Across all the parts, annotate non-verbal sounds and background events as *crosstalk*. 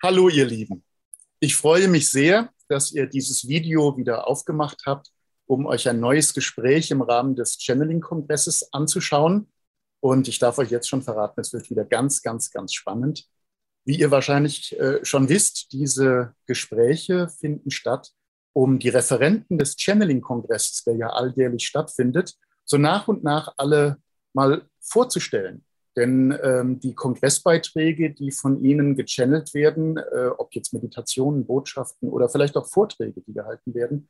Hallo ihr Lieben. Ich freue mich sehr, dass ihr dieses Video wieder aufgemacht habt, um euch ein neues Gespräch im Rahmen des Channeling-Kongresses anzuschauen. Und ich darf euch jetzt schon verraten, es wird wieder ganz, ganz, ganz spannend. Wie ihr wahrscheinlich äh, schon wisst, diese Gespräche finden statt, um die Referenten des Channeling-Kongresses, der ja alljährlich stattfindet, so nach und nach alle mal vorzustellen denn ähm, die Kongressbeiträge, die von Ihnen gechannelt werden, äh, ob jetzt Meditationen, Botschaften oder vielleicht auch Vorträge, die gehalten werden,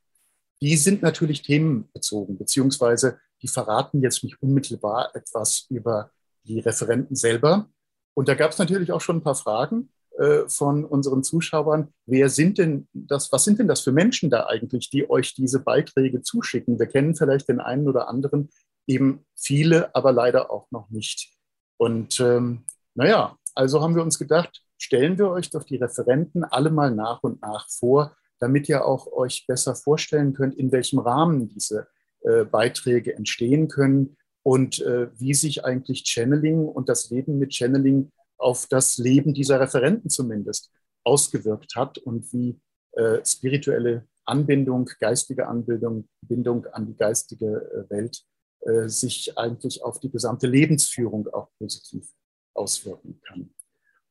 die sind natürlich themenbezogen, beziehungsweise die verraten jetzt nicht unmittelbar etwas über die Referenten selber. Und da gab es natürlich auch schon ein paar Fragen äh, von unseren Zuschauern. Wer sind denn das, was sind denn das für Menschen da eigentlich, die euch diese Beiträge zuschicken? Wir kennen vielleicht den einen oder anderen, eben viele, aber leider auch noch nicht. Und ähm, naja, also haben wir uns gedacht, stellen wir euch doch die Referenten alle mal nach und nach vor, damit ihr auch euch besser vorstellen könnt, in welchem Rahmen diese äh, Beiträge entstehen können und äh, wie sich eigentlich Channeling und das Leben mit Channeling auf das Leben dieser Referenten zumindest ausgewirkt hat und wie äh, spirituelle Anbindung, geistige Anbindung Bindung an die geistige äh, Welt äh, sich eigentlich auf die gesamte Lebensführung auch positiv auswirken kann.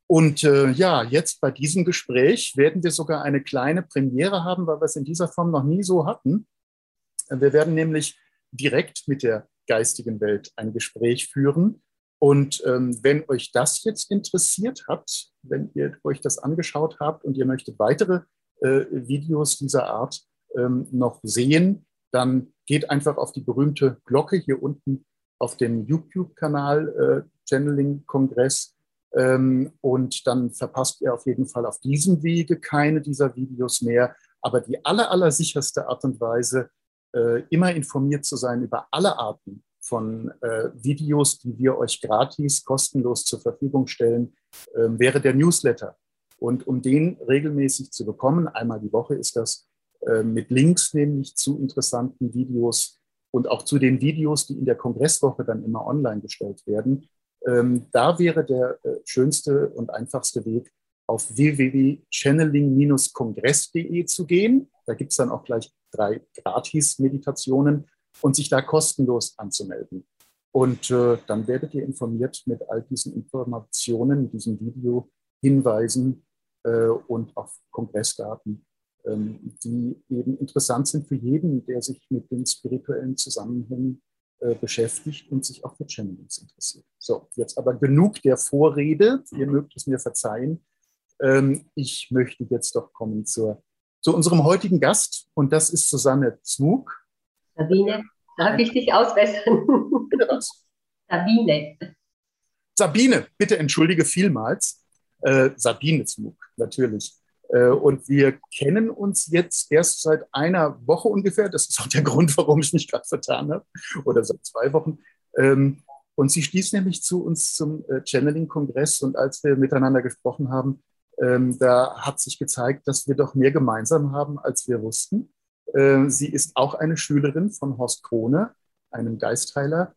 Und äh, ja, jetzt bei diesem Gespräch werden wir sogar eine kleine Premiere haben, weil wir es in dieser Form noch nie so hatten. Wir werden nämlich direkt mit der geistigen Welt ein Gespräch führen. Und ähm, wenn euch das jetzt interessiert hat, wenn ihr euch das angeschaut habt und ihr möchtet weitere äh, Videos dieser Art ähm, noch sehen, dann geht einfach auf die berühmte Glocke hier unten auf dem YouTube-Kanal äh, Channeling Kongress ähm, und dann verpasst ihr auf jeden Fall auf diesem Wege keine dieser Videos mehr. Aber die aller, aller sicherste Art und Weise, äh, immer informiert zu sein über alle Arten von äh, Videos, die wir euch gratis, kostenlos zur Verfügung stellen, äh, wäre der Newsletter. Und um den regelmäßig zu bekommen, einmal die Woche ist das, mit Links nämlich zu interessanten Videos und auch zu den Videos, die in der Kongresswoche dann immer online gestellt werden. Ähm, da wäre der äh, schönste und einfachste Weg, auf www.channeling-kongress.de zu gehen. Da gibt es dann auch gleich drei Gratis-Meditationen und sich da kostenlos anzumelden. Und äh, dann werdet ihr informiert mit all diesen Informationen, diesem Video, Hinweisen äh, und auf Kongressdaten die eben interessant sind für jeden, der sich mit den spirituellen Zusammenhängen äh, beschäftigt und sich auch für Channelings interessiert. So, jetzt aber genug der Vorrede. Ihr mögt es mir verzeihen. Ähm, ich möchte jetzt doch kommen zur, zu unserem heutigen Gast und das ist Susanne Zmug. Sabine, darf ich dich ausbessern? Bitte was? Sabine. Sabine, bitte entschuldige vielmals. Äh, Sabine Zmug, natürlich. Äh, und wir kennen uns jetzt erst seit einer Woche ungefähr. Das ist auch der Grund, warum ich mich gerade vertan habe. Oder seit zwei Wochen. Ähm, und sie stieß nämlich zu uns zum äh, Channeling-Kongress. Und als wir miteinander gesprochen haben, ähm, da hat sich gezeigt, dass wir doch mehr gemeinsam haben, als wir wussten. Äh, sie ist auch eine Schülerin von Horst Krone, einem Geistheiler.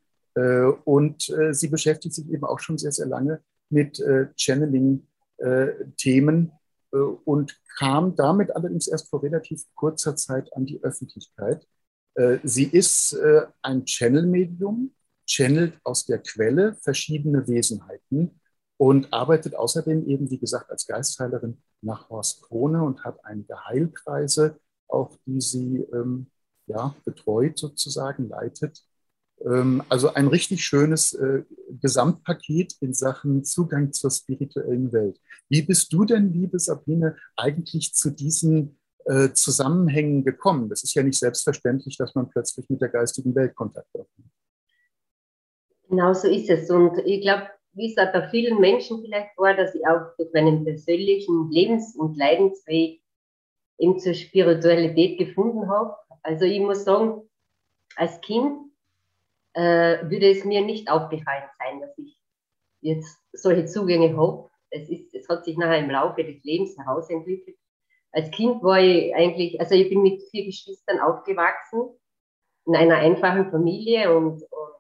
Und sie beschäftigt sich eben auch schon sehr, sehr lange mit Channeling-Themen und kam damit allerdings erst vor relativ kurzer Zeit an die Öffentlichkeit. Äh, sie ist äh, ein Channel-Medium, channelt aus der Quelle verschiedene Wesenheiten und arbeitet außerdem eben, wie gesagt, als Geistheilerin nach Horst Krone und hat einige Heilkreise, auch die sie ähm, ja, betreut sozusagen, leitet. Ähm, also ein richtig schönes äh, Gesamtpaket in Sachen Zugang zur spirituellen Welt. Wie bist du denn, liebe Sabine, eigentlich zu diesen äh, Zusammenhängen gekommen? Das ist ja nicht selbstverständlich, dass man plötzlich mit der geistigen Welt Kontakt hat. Genau so ist es. Und ich glaube, wie es auch bei vielen Menschen vielleicht war, dass ich auch durch meinen persönlichen Lebens- und Leidensweg eben zur Spiritualität gefunden habe. Also ich muss sagen, als Kind äh, würde es mir nicht aufgefallen sein, dass ich jetzt solche Zugänge habe. Es, ist, es hat sich nachher im Laufe des Lebens herausentwickelt. Als Kind war ich eigentlich, also ich bin mit vier Geschwistern aufgewachsen, in einer einfachen Familie und, und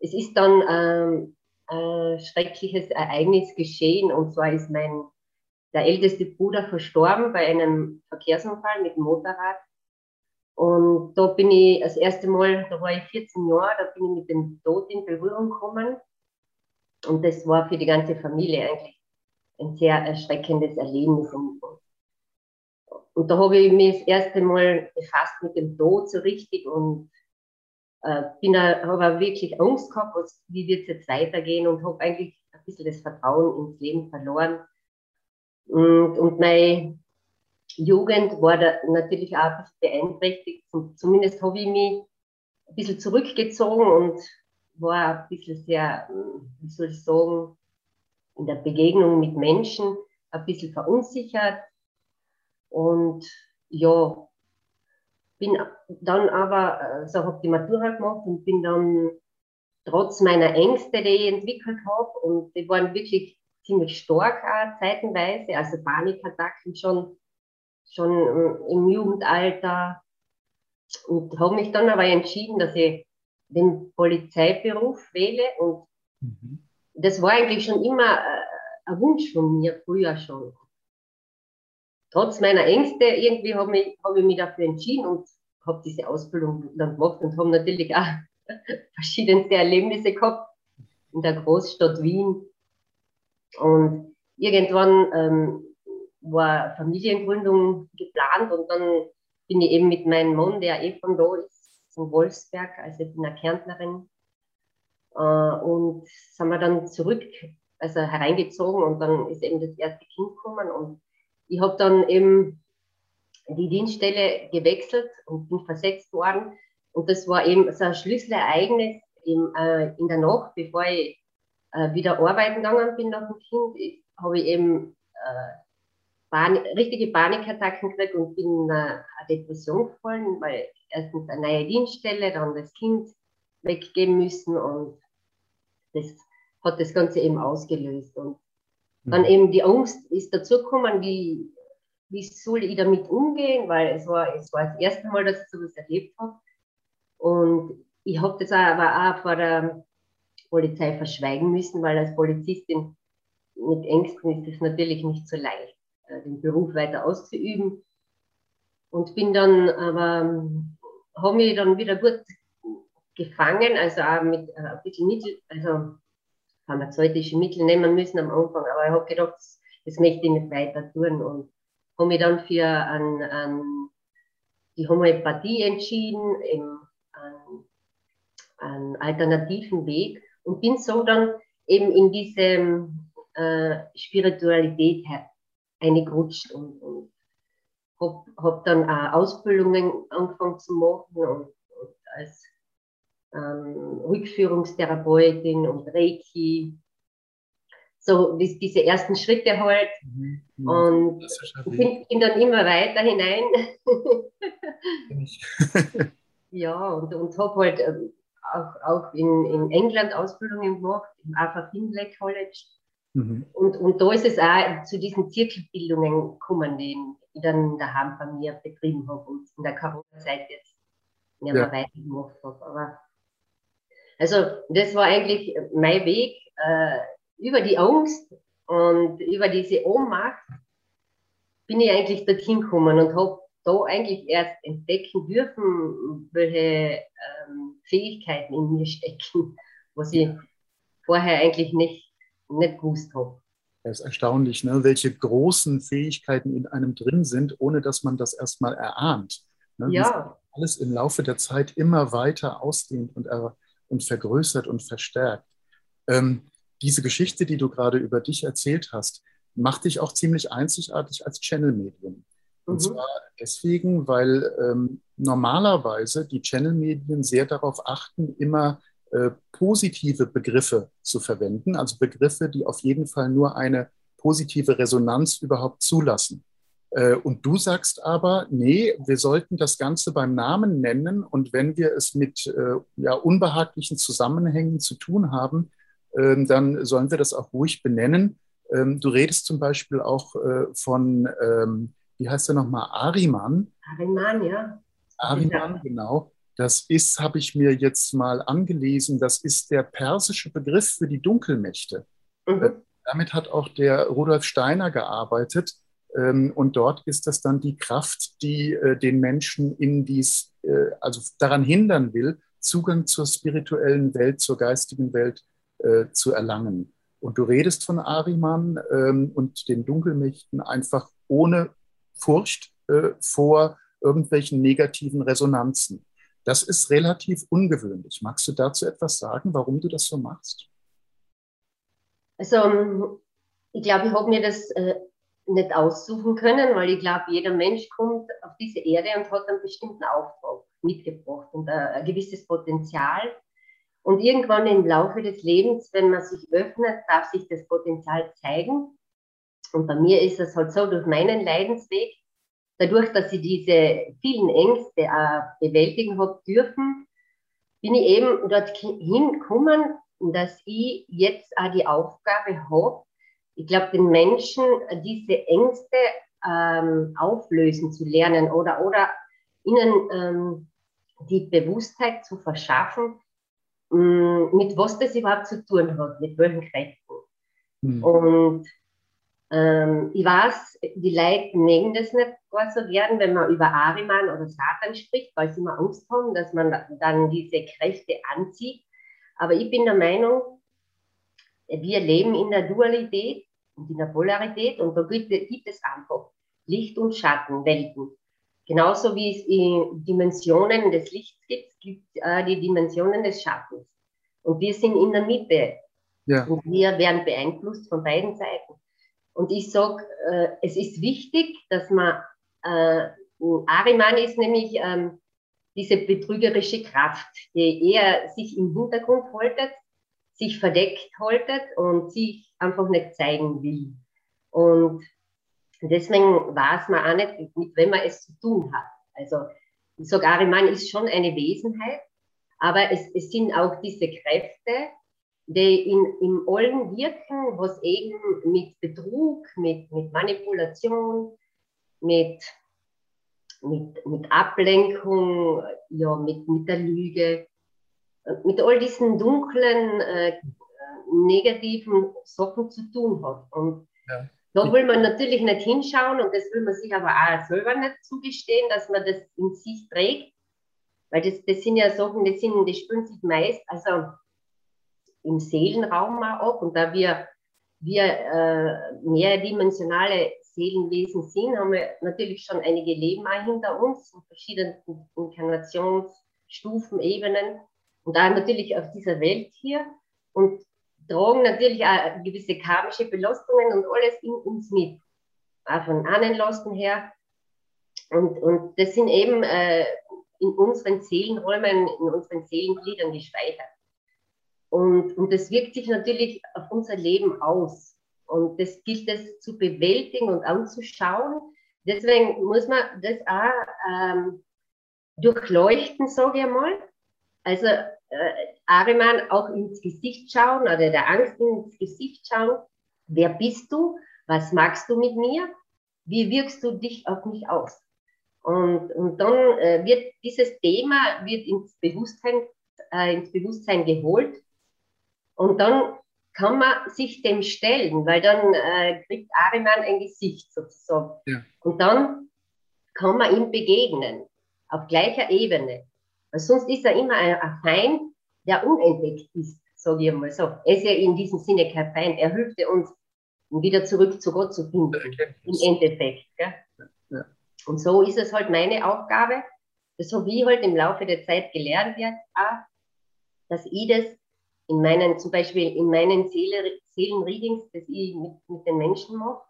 es ist dann ähm, ein schreckliches Ereignis geschehen und zwar ist mein der älteste Bruder verstorben bei einem Verkehrsunfall mit dem Motorrad. Und da bin ich das erste Mal, da war ich 14 Jahre, da bin ich mit dem Tod in Berührung gekommen. Und das war für die ganze Familie eigentlich ein sehr erschreckendes Erlebnis. Und, da habe ich mich das erste Mal befasst mit dem Tod so richtig und äh, bin habe wirklich Angst gehabt, was, wie wird es jetzt weitergehen und habe eigentlich ein bisschen das Vertrauen ins Leben verloren. Und, und meine Jugend war da natürlich auch ein beeinträchtigt. Zumindest habe ich mich ein bisschen zurückgezogen und war ein bisschen sehr, wie soll ich sagen, in der Begegnung mit Menschen ein bisschen verunsichert. Und ja, bin dann aber, so habe die Matura gemacht und bin dann trotz meiner Ängste, die ich entwickelt habe, und die waren wirklich ziemlich stark auch zeitenweise, also Panikattacken schon, schon im Jugendalter. Und habe mich dann aber entschieden, dass ich den Polizeiberuf wähle. Und mhm. das war eigentlich schon immer äh, ein Wunsch von mir, früher schon. Trotz meiner Ängste irgendwie habe ich, hab ich mich dafür entschieden und habe diese Ausbildung dann gemacht und habe natürlich auch *laughs* verschiedenste Erlebnisse gehabt in der Großstadt Wien. Und irgendwann ähm, war Familiengründung geplant und dann bin ich eben mit meinem Mann, der eh von da ist, von Wolfsberg, also ich bin eine Kärntnerin, äh, und sind wir dann zurück, also hereingezogen und dann ist eben das erste Kind gekommen und ich habe dann eben die Dienststelle gewechselt und bin versetzt worden. Und das war eben so ein Schlüsselereignis im, äh, in der Nacht, bevor ich äh, wieder arbeiten gegangen bin nach dem Kind, habe ich eben äh, Pan richtige Panikattacken gekriegt und bin in eine Depression gefallen, weil erstens eine neue Dienststelle, dann das Kind weggeben müssen und das hat das Ganze eben ausgelöst. Und dann mhm. eben die Angst ist dazugekommen, wie, wie soll ich damit umgehen, weil es war, es war das erste Mal, dass ich sowas erlebt habe. Und ich habe das aber auch vor der Polizei verschweigen müssen, weil als Polizistin mit Ängsten ist es natürlich nicht so leicht, äh, den Beruf weiter auszuüben. Und bin dann aber, habe mich dann wieder gut gefangen, also auch mit äh, ein bisschen Mittel, also pharmazeutische Mittel nehmen müssen am Anfang, aber ich habe gedacht, das möchte ich nicht weiter tun und habe mich dann für an, an die Homöopathie entschieden, im, an, einen alternativen Weg und bin so dann eben in diese äh, Spiritualität eingerutscht und, und habe hab dann auch Ausbildungen angefangen zu machen und, und als ähm, Rückführungstherapeutin und Reiki. So wie diese ersten Schritte halt. Mhm. mhm. Und bin, bin, dann immer weiter hinein. *laughs* ja, und, und habe halt ähm, auch, auch in, in England Ausbildungen gemacht, im Arthur Findlay College. Mhm. Und, und da ist es auch zu diesen Zirkelbildungen gekommen, die ich dann daheim bei mir betrieben habe und in der Corona-Zeit jetzt nicht mehr ja. weitergemacht habe. Aber also das war eigentlich mein Weg äh, über die Angst und über diese Ohnmacht bin ich eigentlich dorthin gekommen und habe da eigentlich erst entdecken dürfen, welche ähm, Fähigkeiten in mir stecken, was ich vorher eigentlich nicht, nicht gewusst habe. Es ist erstaunlich, ne? welche großen Fähigkeiten in einem drin sind, ohne dass man das erstmal erahnt. Ne? Ja. Alles im Laufe der Zeit immer weiter ausdehnt und, er, und vergrößert und verstärkt. Ähm, diese Geschichte, die du gerade über dich erzählt hast, macht dich auch ziemlich einzigartig als Channel-Medium. Und mhm. zwar deswegen, weil ähm, normalerweise die Channel-Medien sehr darauf achten, immer äh, positive Begriffe zu verwenden, also Begriffe, die auf jeden Fall nur eine positive Resonanz überhaupt zulassen. Äh, und du sagst aber, nee, wir sollten das Ganze beim Namen nennen und wenn wir es mit äh, ja, unbehaglichen Zusammenhängen zu tun haben, ähm, dann sollen wir das auch ruhig benennen. Ähm, du redest zum Beispiel auch von ähm, wie heißt er nochmal, Ariman. Ariman, ja. Ariman, genau. Das ist, habe ich mir jetzt mal angelesen, das ist der persische Begriff für die Dunkelmächte. Mhm. Damit hat auch der Rudolf Steiner gearbeitet. Ähm, und dort ist das dann die Kraft, die äh, den Menschen in dies, äh, also daran hindern will, Zugang zur spirituellen Welt, zur geistigen Welt äh, zu erlangen. Und du redest von Ariman ähm, und den Dunkelmächten einfach ohne Furcht vor irgendwelchen negativen Resonanzen. Das ist relativ ungewöhnlich. Magst du dazu etwas sagen, warum du das so machst? Also, ich glaube, ich habe mir das äh, nicht aussuchen können, weil ich glaube, jeder Mensch kommt auf diese Erde und hat einen bestimmten Auftrag mitgebracht und ein, ein gewisses Potenzial. Und irgendwann im Laufe des Lebens, wenn man sich öffnet, darf sich das Potenzial zeigen. Und bei mir ist es halt so, durch meinen Leidensweg, dadurch, dass ich diese vielen Ängste auch bewältigen habe dürfen, bin ich eben dorthin gekommen, dass ich jetzt auch die Aufgabe habe, ich glaube, den Menschen diese Ängste ähm, auflösen zu lernen oder, oder ihnen ähm, die Bewusstheit zu verschaffen, ähm, mit was das überhaupt zu tun hat, mit welchen Kräften. Mhm. Und ähm, ich weiß, die Leute nehmen das nicht gar so gern, wenn man über Ariman oder Satan spricht, weil sie immer Angst haben, dass man dann diese Kräfte anzieht. Aber ich bin der Meinung, wir leben in der Dualität und in der Polarität und da gibt, gibt es einfach Licht- und Schattenwelten. Genauso wie es Dimensionen des Lichts gibt, gibt es äh, die Dimensionen des Schattens. Und wir sind in der Mitte. Ja. Und wir werden beeinflusst von beiden Seiten. Und ich sage, äh, es ist wichtig, dass man, äh, Ariman ist nämlich ähm, diese betrügerische Kraft, die eher sich im Hintergrund haltet, sich verdeckt haltet und sich einfach nicht zeigen will. Und deswegen weiß man auch nicht, mit wem man es zu tun hat. Also ich sage, Ariman ist schon eine Wesenheit, aber es, es sind auch diese Kräfte, die in, im allen wirken, was eben mit Betrug, mit, mit Manipulation, mit, mit, mit Ablenkung, ja, mit, mit der Lüge, mit all diesen dunklen, äh, negativen Sachen zu tun hat. Und ja. da will man natürlich nicht hinschauen und das will man sich aber auch selber nicht zugestehen, dass man das in sich trägt. Weil das, das sind ja Sachen, die, sind, die spüren sich meist, also im Seelenraum auch. Und da wir, wir äh, mehrdimensionale Seelenwesen sind, haben wir natürlich schon einige Leben auch hinter uns, in verschiedenen Inkarnationsstufen, Ebenen. Und da natürlich auf dieser Welt hier. Und tragen natürlich auch gewisse karmische Belastungen und alles in uns mit. Auch von Ahnenlasten her. Und, und das sind eben äh, in unseren Seelenräumen, in unseren Seelengliedern gespeichert. Und, und das wirkt sich natürlich auf unser Leben aus. Und das gilt es zu bewältigen und anzuschauen. Deswegen muss man das auch ähm, durchleuchten, sage ich mal. Also äh, Ariman auch ins Gesicht schauen oder der Angst ins Gesicht schauen. Wer bist du? Was magst du mit mir? Wie wirkst du dich auf mich aus? Und, und dann äh, wird dieses Thema wird ins Bewusstsein, äh, ins Bewusstsein geholt und dann kann man sich dem stellen, weil dann äh, kriegt Ariman ein Gesicht sozusagen. Ja. Und dann kann man ihm begegnen, auf gleicher Ebene. Weil sonst ist er immer ein, ein Feind, der unentdeckt ist, sage ich mal so. Er ist ja in diesem Sinne kein Feind, er hilft uns, wieder zurück zu Gott zu finden, im Endeffekt. Ja? Ja. Und so ist es halt meine Aufgabe, habe ich halt im Laufe der Zeit gelernt, ja, dass ich das in meinen, zum Beispiel in meinen Seele, Seelenreadings, das ich mit, mit den Menschen mache,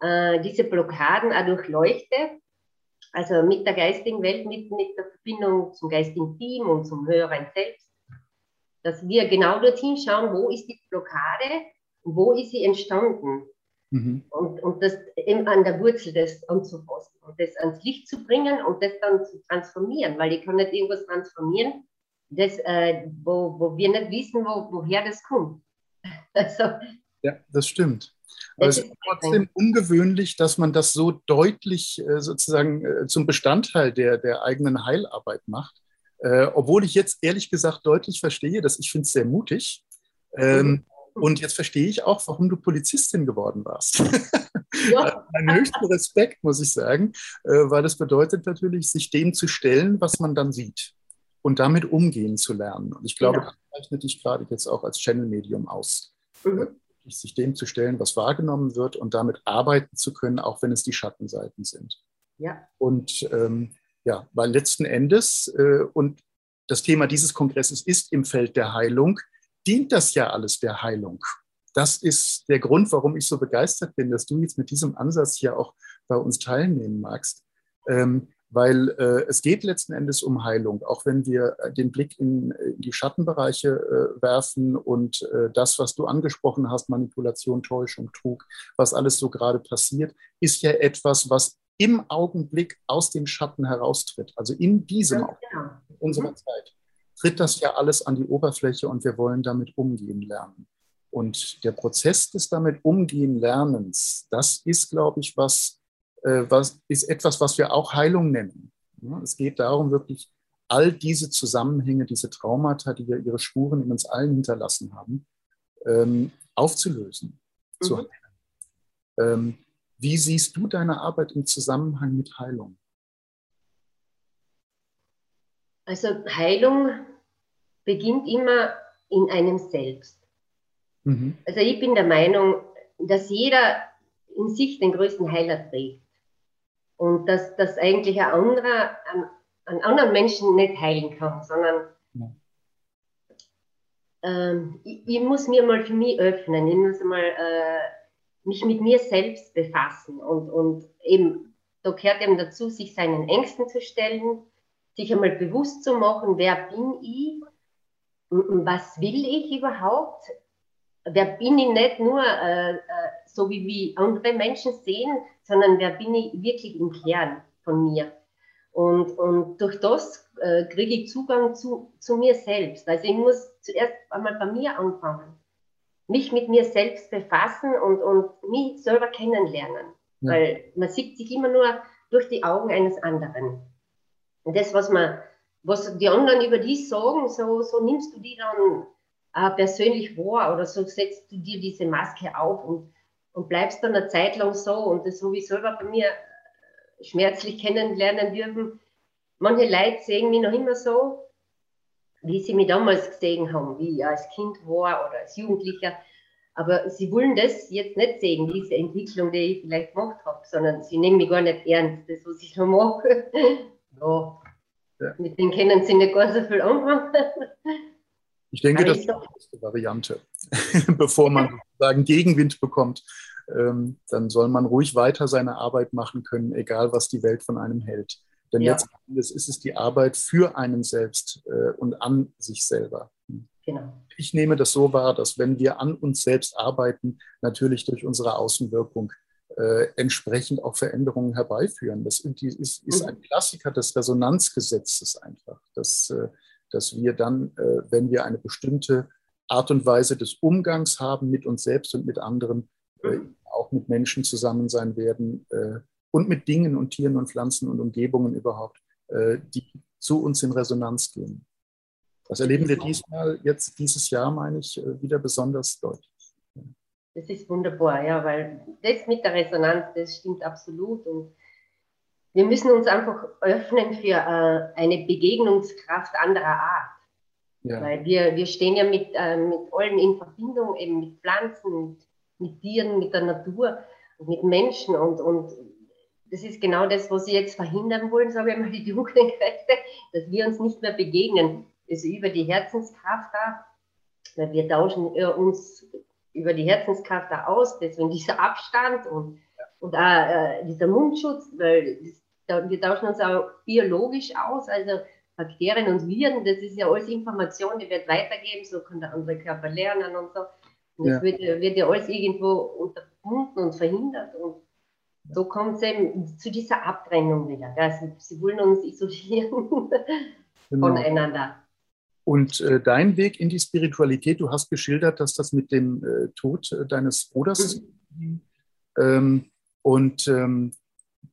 äh, diese Blockaden auch durchleuchte, also mit der geistigen Welt, mit, mit der Verbindung zum geistigen Team und zum höheren Selbst, dass wir genau dorthin schauen, wo ist die Blockade und wo ist sie entstanden. Mhm. Und, und das eben an der Wurzel das anzufassen und das ans Licht zu bringen und das dann zu transformieren, weil ich kann nicht irgendwas transformieren, das, äh, wo, wo wir nicht wissen, wo, woher das kommt. *laughs* Also, ja, das stimmt. Aber es ist trotzdem ungewöhnlich, dass man das so deutlich äh, sozusagen äh, zum Bestandteil der, der eigenen Heilarbeit macht. Äh, obwohl ich jetzt ehrlich gesagt deutlich verstehe, dass ich finde es sehr mutig. Ähm, Und jetzt verstehe ich auch, warum du Polizistin geworden warst. *laughs* Ja. mein höchster Respekt, muss ich sagen, äh, weil das bedeutet natürlich, sich dem zu stellen, was man dann sieht und damit umgehen zu lernen. Und ich glaube, genau. das zeichnet dich gerade jetzt auch als Channel-Medium aus. Mhm. Sich dem zu stellen, was wahrgenommen wird und damit arbeiten zu können, auch wenn es die Schattenseiten sind. Ja. Und ähm, ja, weil letzten Endes, äh, und das Thema dieses Kongresses ist im Feld der Heilung, dient das ja alles der Heilung. Das ist der Grund, warum ich so begeistert bin, dass du jetzt mit diesem Ansatz hier auch bei uns teilnehmen magst. Ähm, weil äh, es geht letzten Endes um Heilung, auch wenn wir äh, den Blick in, in die Schattenbereiche äh, werfen und äh, das, was du angesprochen hast, Manipulation, Täuschung, Trug, was alles so gerade passiert, ist ja etwas, was im Augenblick aus den Schatten heraustritt. Also in diesem ja, genau. unserer mhm. Zeit tritt das ja alles an die Oberfläche und wir wollen damit umgehen lernen. Und der Prozess des damit umgehen Lernens, das ist, glaube ich, was, äh, was, ist etwas, was wir auch Heilung nennen. Es geht darum, wirklich all diese Zusammenhänge, diese Traumata, die ja ihre Spuren in uns allen hinterlassen haben, ähm, aufzulösen. Mhm. Ähm, wie siehst du deine Arbeit im Zusammenhang mit Heilung? Also Heilung beginnt immer in einem selbst. Mhm. Also ich bin der Meinung, dass jeder in sich den größten Heiler trägt und dass, dass eigentlich ein anderer an, an anderen Menschen nicht heilen kann, sondern ja. ähm, ich, ich, muss mir mal für mich öffnen, ich muss mal äh, mich mit mir selbst befassen und, und eben, da gehört eben dazu, sich seinen Ängsten zu stellen, sich einmal bewusst zu machen, wer bin ich, was will ich überhaupt, wer bin ich nicht nur äh, äh, so wie, wie andere Menschen sehen, sondern wer bin ich wirklich im Kern von mir. Und, und durch das äh, kriege ich Zugang zu, zu mir selbst. Also ich muss zuerst einmal bei mir anfangen, mich mit mir selbst befassen und, und mich selber kennenlernen. Ja. Weil man sieht sich immer nur durch die Augen eines anderen. Und das, was man, was die anderen über dich sagen, so, so nimmst du die dann äh, persönlich wahr oder so setzt du dir diese Maske auf und, und bleibst dann eine Zeit lang so. Und das habe ich selber bei mir schmerzlich kennenlernen dürfen. Manche Leute sehen mich noch immer so, wie sie mich damals gesehen haben, wie ich als Kind war oder als Jugendlicher. Aber sie wollen das jetzt nicht sehen, diese Entwicklung, die ich vielleicht gemacht habe, sondern sie nehmen mich gar nicht ernst, das, was ich schon mache. *laughs* ja. ja. Mit denen kennen sie nicht gar so viel anfangen. *laughs* Ich denke, das ist die beste Variante. *laughs* Bevor man sozusagen Gegenwind bekommt, ähm, dann soll man ruhig weiter seine Arbeit machen können, egal was die Welt von einem hält. Denn ja. letztendlich ist es die Arbeit für einen selbst äh, und an sich selber. Genau. Ich nehme das so wahr, dass wenn wir an uns selbst arbeiten, natürlich durch unsere Außenwirkung äh, entsprechend auch Veränderungen herbeiführen. Das ist, ist, ein Klassiker des Resonanzgesetzes einfach. Das äh, dass wir dann, äh, wenn wir eine bestimmte Art und Weise des Umgangs haben mit uns selbst und mit anderen, äh, mhm. auch mit Menschen zusammen sein werden äh, und mit Dingen und Tieren und Pflanzen und Umgebungen überhaupt, die zu uns in Resonanz gehen. Das erleben wir diesmal, jetzt dieses Jahr, meine ich, wieder besonders deutlich. Das ist wunderbar, ja, weil das mit der Resonanz, das stimmt absolut. Und wir müssen uns einfach öffnen für äh, eine Begegnungskraft anderer Art. Ja. Weil wir, wir stehen ja mit, äh, mit allen in Verbindung, eben mit Pflanzen, mit, mit Tieren, mit der Natur mit Menschen. Und, und das ist genau das, was sie jetzt verhindern wollen, sage ich mal, die dunklen Kräfte, dass wir uns nicht mehr begegnen. Also über die Herzenskraft da, weil wir tauschen uns über die Herzenskraft da aus, deswegen dieser Abstand und und auch äh, dieser Mundschutz, weil das, wir tauschen uns auch biologisch aus, also Bakterien und Viren, das ist ja alles Information, die wird weitergeben, so kann der andere Körper lernen und so. Und das ja. wird, wird, ja alles irgendwo unterbunden und verhindert. Und so kommt es eben zu dieser Abtrennung wieder. Also, sie wollen uns isolieren *laughs* genau. voneinander. Und äh, dein Weg in die Spiritualität, du hast geschildert, dass das mit dem äh, Tod äh, deines Bruders mhm. ähm, und ähm,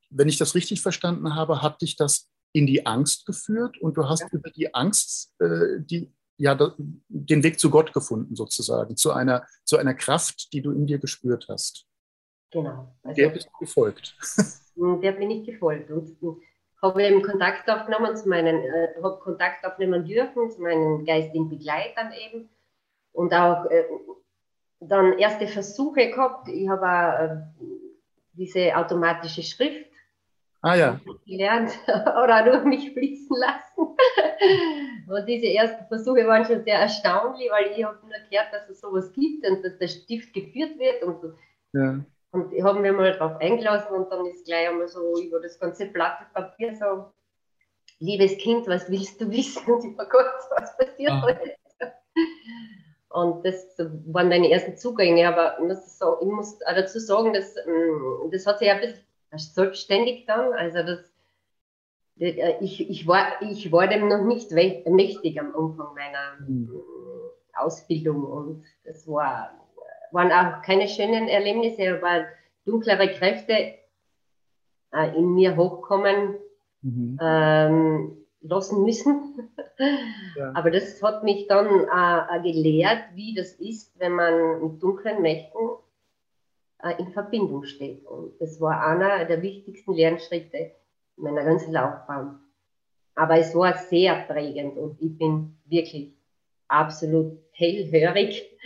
wenn ich das richtig verstanden habe, hat dich das in die Angst geführt und du hast ja. über die Angst, äh, die ja, den Weg zu Gott gefunden, sozusagen, zu einer, zu einer Kraft, die du in dir gespürt hast. Genau. Also, der bist du gefolgt. *laughs* Der bin ich gefolgt. Und habe eben Kontakt aufgenommen zu meinen, äh, habe Kontakt aufnehmen dürfen zu meinen geistigen Begleitern eben. Und auch äh, dann erste Versuche gehabt. Ich habe auch äh, diese automatische Schrift ah, ja. gelernt *laughs* oder durch mich fließen lassen. *laughs* und diese ersten Versuche waren schon sehr erstaunlich, weil ich habe nur gehört, dass es sowas gibt und dass der Stift geführt wird und so. Ja. Und ich habe mich mal darauf eingelassen und dann ist gleich einmal so über das ganze Blatt Papier so, liebes Kind, was willst du wissen? Und ich, oh Gott, was passiert ah. heute? Und das waren meine ersten Zugänge, aber ich muss, so, ich muss dazu sagen, dass, mm, das hat sich ein bisschen selbstständig dann, also das, äh, ich, ich, war, ich war dem noch nicht mächtig am Anfang meiner mhm. Ausbildung und das war waren auch keine schönen Erlebnisse, aber dunklere Kräfte äh, in mir hochkommen mhm. ähm, lassen müssen. *laughs* Ja. Aber das hat mich dann äh, gelehrt, wie das ist, wenn man mit dunklen Mächten äh, in Verbindung steht. Und das war einer der wichtigsten Lernschritte meiner ganzen Laufbahn. Aber es war sehr prägend und ich bin wirklich absolut hellhörig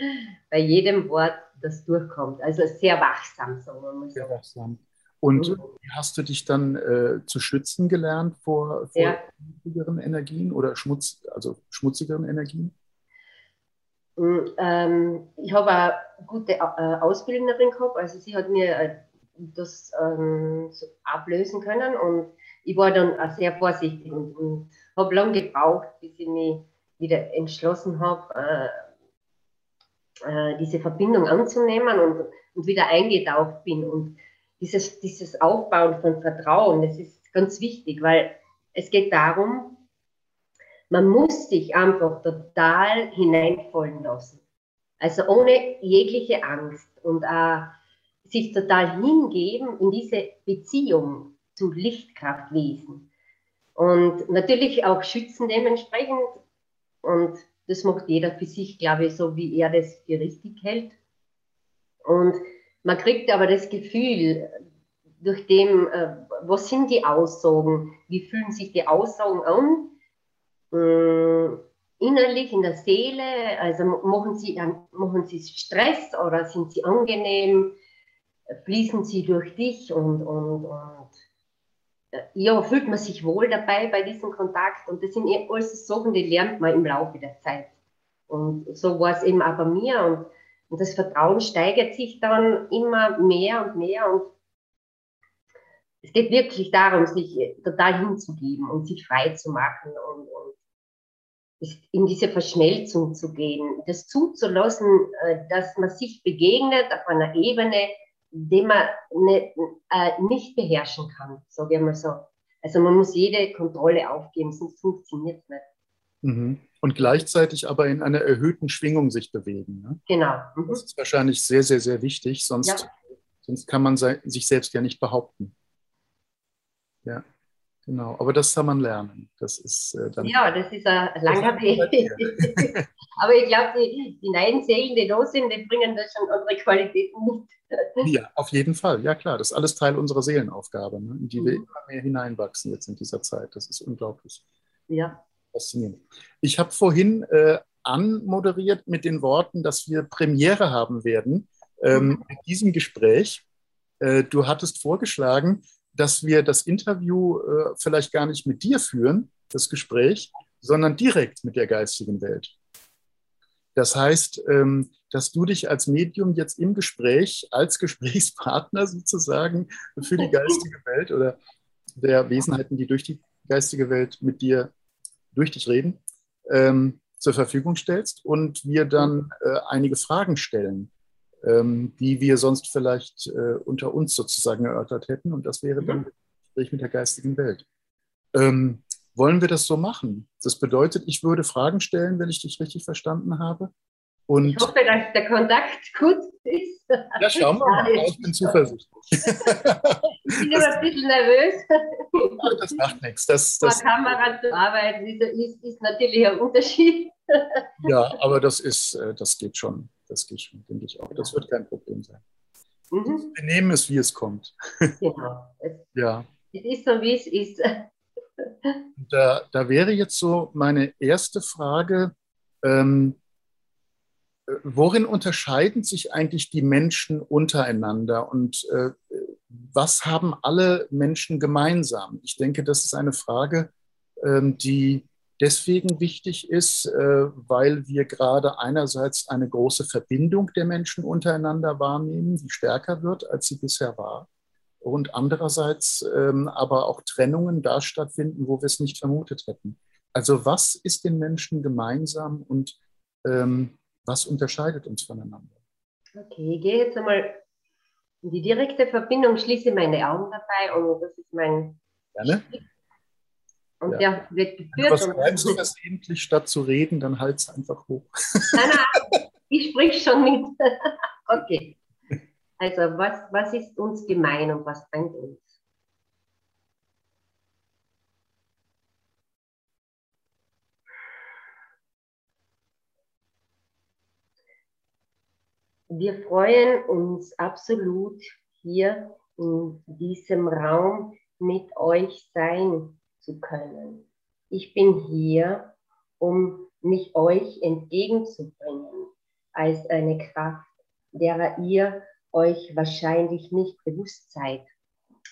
bei jedem Wort, das durchkommt. Also sehr wachsam, sagen wir mal so. Sehr wachsam. Und mhm. hast du dich dann äh, zu schützen gelernt vor, vor ja. schmutzigeren Energien oder Schmutz, also schmutzigeren Energien? Mm, ähm, ich habe eine gute äh, Ausbilderin gehabt, also sie hat mir äh, das ähm, so ablösen können und ich war dann auch sehr vorsichtig und, und habe lange gebraucht, bis ich mich wieder entschlossen habe, äh, äh, diese Verbindung anzunehmen und, und wieder eingetaucht bin. Und dieses, dieses Aufbauen von Vertrauen, das ist ganz wichtig, weil es geht darum, man muss sich einfach total hineinfallen lassen. Also ohne jegliche Angst und äh, sich total hingeben in diese Beziehung zu Lichtkraftwesen. Und natürlich auch schützen dementsprechend und das macht jeder für sich, glaube ich, so wie er das für richtig hält. Und man kriegt aber das Gefühl, durch dem, äh, was sind die Aussagen, wie fühlen sich die Aussagen an, äh, innerlich in der Seele, also machen sie, machen sie Stress oder sind sie angenehm, fließen sie durch dich und, und, und ja, fühlt man sich wohl dabei bei diesem Kontakt? Und das sind eh alles Sachen, die lernt man im Laufe der Zeit. Und so war es eben auch bei mir. Und, und das Vertrauen steigert sich dann immer mehr und mehr und es geht wirklich darum, sich total hinzugeben und sich frei zu machen und, und in diese Verschmelzung zu gehen, das zuzulassen, äh, dass man sich begegnet auf einer Ebene, den man nicht, äh, nicht beherrschen kann, sage ich mal so. Also man muss jede Kontrolle aufgeben, sonst funktioniert es nicht. Mhm. Und gleichzeitig aber in einer erhöhten Schwingung sich bewegen. Ne? Genau. Mhm. Das ist wahrscheinlich sehr, sehr, sehr wichtig, sonst, ja. sonst kann man sich selbst ja nicht behaupten. Ja. Genau, aber das kann man lernen. Das ist äh, dann. Ja, das ist ein langer Weg. *laughs* aber ich glaube, die, die neuen Seelen, die da sind, die bringen da schon andere Qualitäten mit. *laughs* ja, auf jeden Fall. Ja, klar. Das ist alles Teil unserer Seelenaufgabe, ne, in die mhm. wir immer mehr hineinwachsen jetzt in dieser Zeit. Das ist unglaublich. Ja. Faszinierend. Ich habe vorhin äh, anmoderiert mit den Worten, dass wir Premiere haben werden ähm, mhm. in diesem Gespräch. Äh, du hattest vorgeschlagen, dass wir das Interview äh, vielleicht gar nicht mit dir führen, das Gespräch, sondern direkt mit der geistigen Welt. Das heißt, ähm, dass du dich als Medium jetzt im Gespräch, als Gesprächspartner sozusagen für die *laughs* geistige Welt oder der Wesenheiten, die durch die geistige Welt mit dir, durch dich reden, ähm, zur Verfügung stellst und wir dann äh, einige Fragen stellen ähm, die wir sonst vielleicht äh, unter uns sozusagen erörtert hätten. Und das wäre dann das Gespräch mit der geistigen Welt. Ähm, wollen wir das so machen? Das bedeutet, ich würde Fragen stellen, wenn ich dich richtig verstanden habe. Und ich hoffe, dass der Kontakt gut ist. Ja, schauen wir mal. Ich bin zuversichtlich. ich bin aber ein bisschen nervös. Das macht nichts. Das, das Vor Kamera zu arbeiten ist, ist, natürlich ein Unterschied. ja, aber das ist, äh, das geht schon. Das geht schon, denke ich auch. Das wird kein Problem sein. Mhm. Wir nehmen es, wie es kommt. Genau. Es, *laughs* ja. es ist so, wie es ist. Da, da wäre jetzt so meine erste Frage. Ähm, worin unterscheiden sich eigentlich die Menschen untereinander und äh, was haben alle Menschen gemeinsam? Ich denke, das ist eine Frage, ähm, die deswegen wichtig ist, äh, weil wir gerade einerseits eine große Verbindung der Menschen untereinander wahrnehmen, die stärker wird, als sie bisher war. Und andererseits ähm, aber auch Trennungen da stattfinden, wo wir es nicht vermutet hätten. Also was ist den Menschen gemeinsam und ähm, was unterscheidet uns voneinander? Okay, ich gehe jetzt einmal in die direkte Verbindung, schließe meine Augen dabei und das ist mein Gerne. Und ja. der wird geführt. Was schreibst du versehentlich, statt zu reden, dann halt es einfach hoch. *laughs* Nein, nein, ich sprich schon mit. *laughs* okay. Also, was, was ist uns gemein und was bringt uns? Wir freuen uns absolut hier in diesem Raum mit euch sein zu können. Ich bin hier, um mich euch entgegenzubringen als eine Kraft, derer ihr euch wahrscheinlich nicht bewusst seid.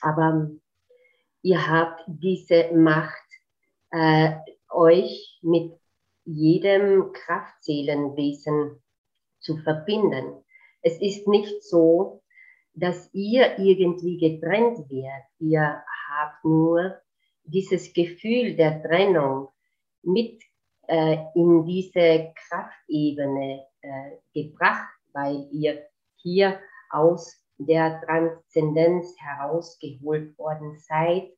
Aber ihr habt diese Macht, äh, euch mit jedem Kraftseelenwesen zu verbinden. Es ist nicht so, dass ihr irgendwie getrennt werdet. Ihr habt nur dieses Gefühl der Trennung mit äh, in diese Kraftebene äh, gebracht, weil ihr hier aus der Transzendenz herausgeholt worden seid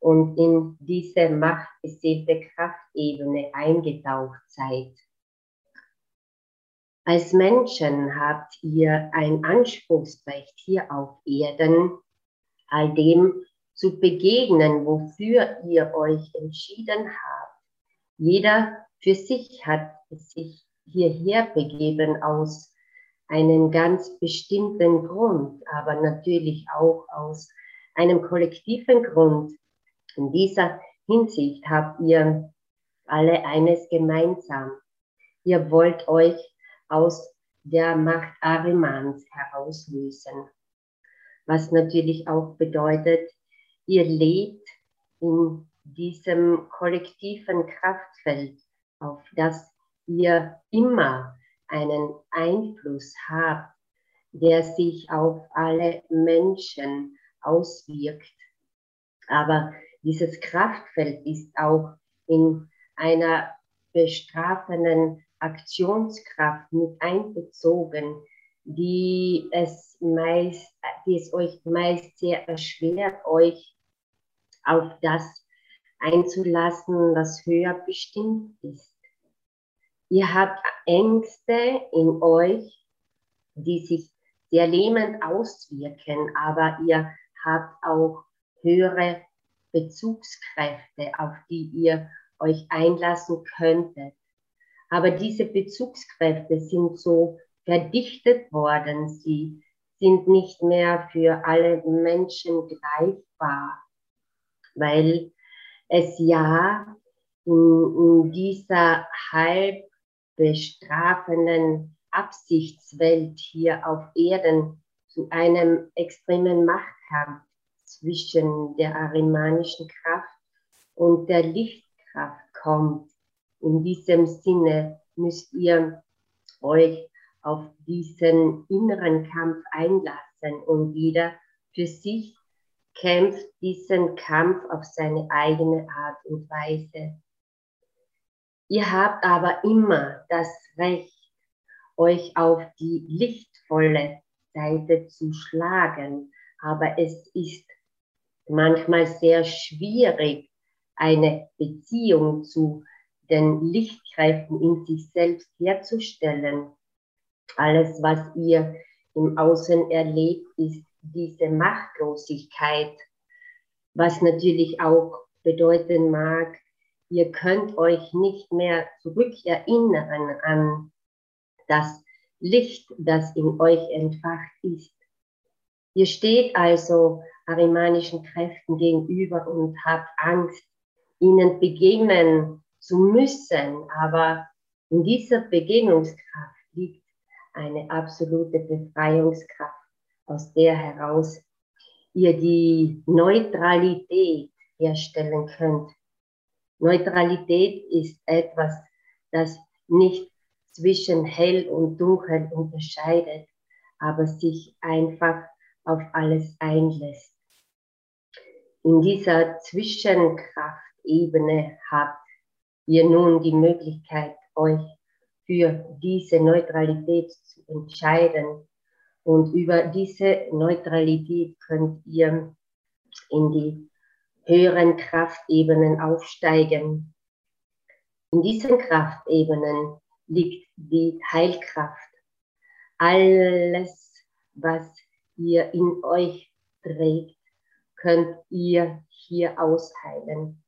und in diese machtbeseelte Kraftebene eingetaucht seid. Als Menschen habt ihr ein Anspruchsrecht hier auf Erden, all dem zu begegnen, wofür ihr euch entschieden habt. Jeder für sich hat sich hierher begeben aus einem ganz bestimmten Grund, aber natürlich auch aus einem kollektiven Grund. In dieser Hinsicht habt ihr alle eines gemeinsam. Ihr wollt euch aus der Macht Arimans herauslösen. Was natürlich auch bedeutet, ihr lebt in diesem kollektiven Kraftfeld, auf das ihr immer einen Einfluss habt, der sich auf alle Menschen auswirkt. Aber dieses Kraftfeld ist auch in einer bestrafenden Aktionskraft mit einbezogen, die es meist, die es euch meist sehr erschwert, euch auf das einzulassen, was höher bestimmt ist. Ihr habt Ängste in euch, die sich sehr lähmend auswirken, aber ihr habt auch höhere Bezugskräfte, auf die ihr euch einlassen könntet. Aber diese Bezugskräfte sind so verdichtet worden. Sie sind nicht mehr für alle Menschen greifbar, weil es ja in, in dieser halb bestrafenden Absichtswelt hier auf Erden zu einem extremen Machtkampf zwischen der arimanischen Kraft und der Lichtkraft kommt. In diesem Sinne müsst ihr euch auf diesen inneren Kampf einlassen und jeder für sich kämpft diesen Kampf auf seine eigene Art und Weise. Ihr habt aber immer das Recht, euch auf die lichtvolle Seite zu schlagen, aber es ist manchmal sehr schwierig, eine Beziehung zu den Lichtkräften in sich selbst herzustellen. Alles, was ihr im Außen erlebt, ist diese Machtlosigkeit, was natürlich auch bedeuten mag, Ihr könnt euch nicht mehr zurückerinnern an das Licht, das in euch entfacht ist. Ihr steht also arimanischen Kräften gegenüber und habt Angst, ihnen begegnen zu müssen. Aber in dieser Begegnungskraft liegt eine absolute Befreiungskraft, aus der heraus ihr die Neutralität herstellen könnt. Neutralität ist etwas, das nicht zwischen hell und dunkel unterscheidet, aber sich einfach auf alles einlässt. In dieser Zwischenkraftebene habt ihr nun die Möglichkeit, euch für diese Neutralität zu entscheiden. Und über diese Neutralität könnt ihr in die höheren Kraftebenen aufsteigen. In diesen Kraftebenen liegt die Heilkraft. Alles, was ihr in euch trägt, könnt ihr hier ausheilen.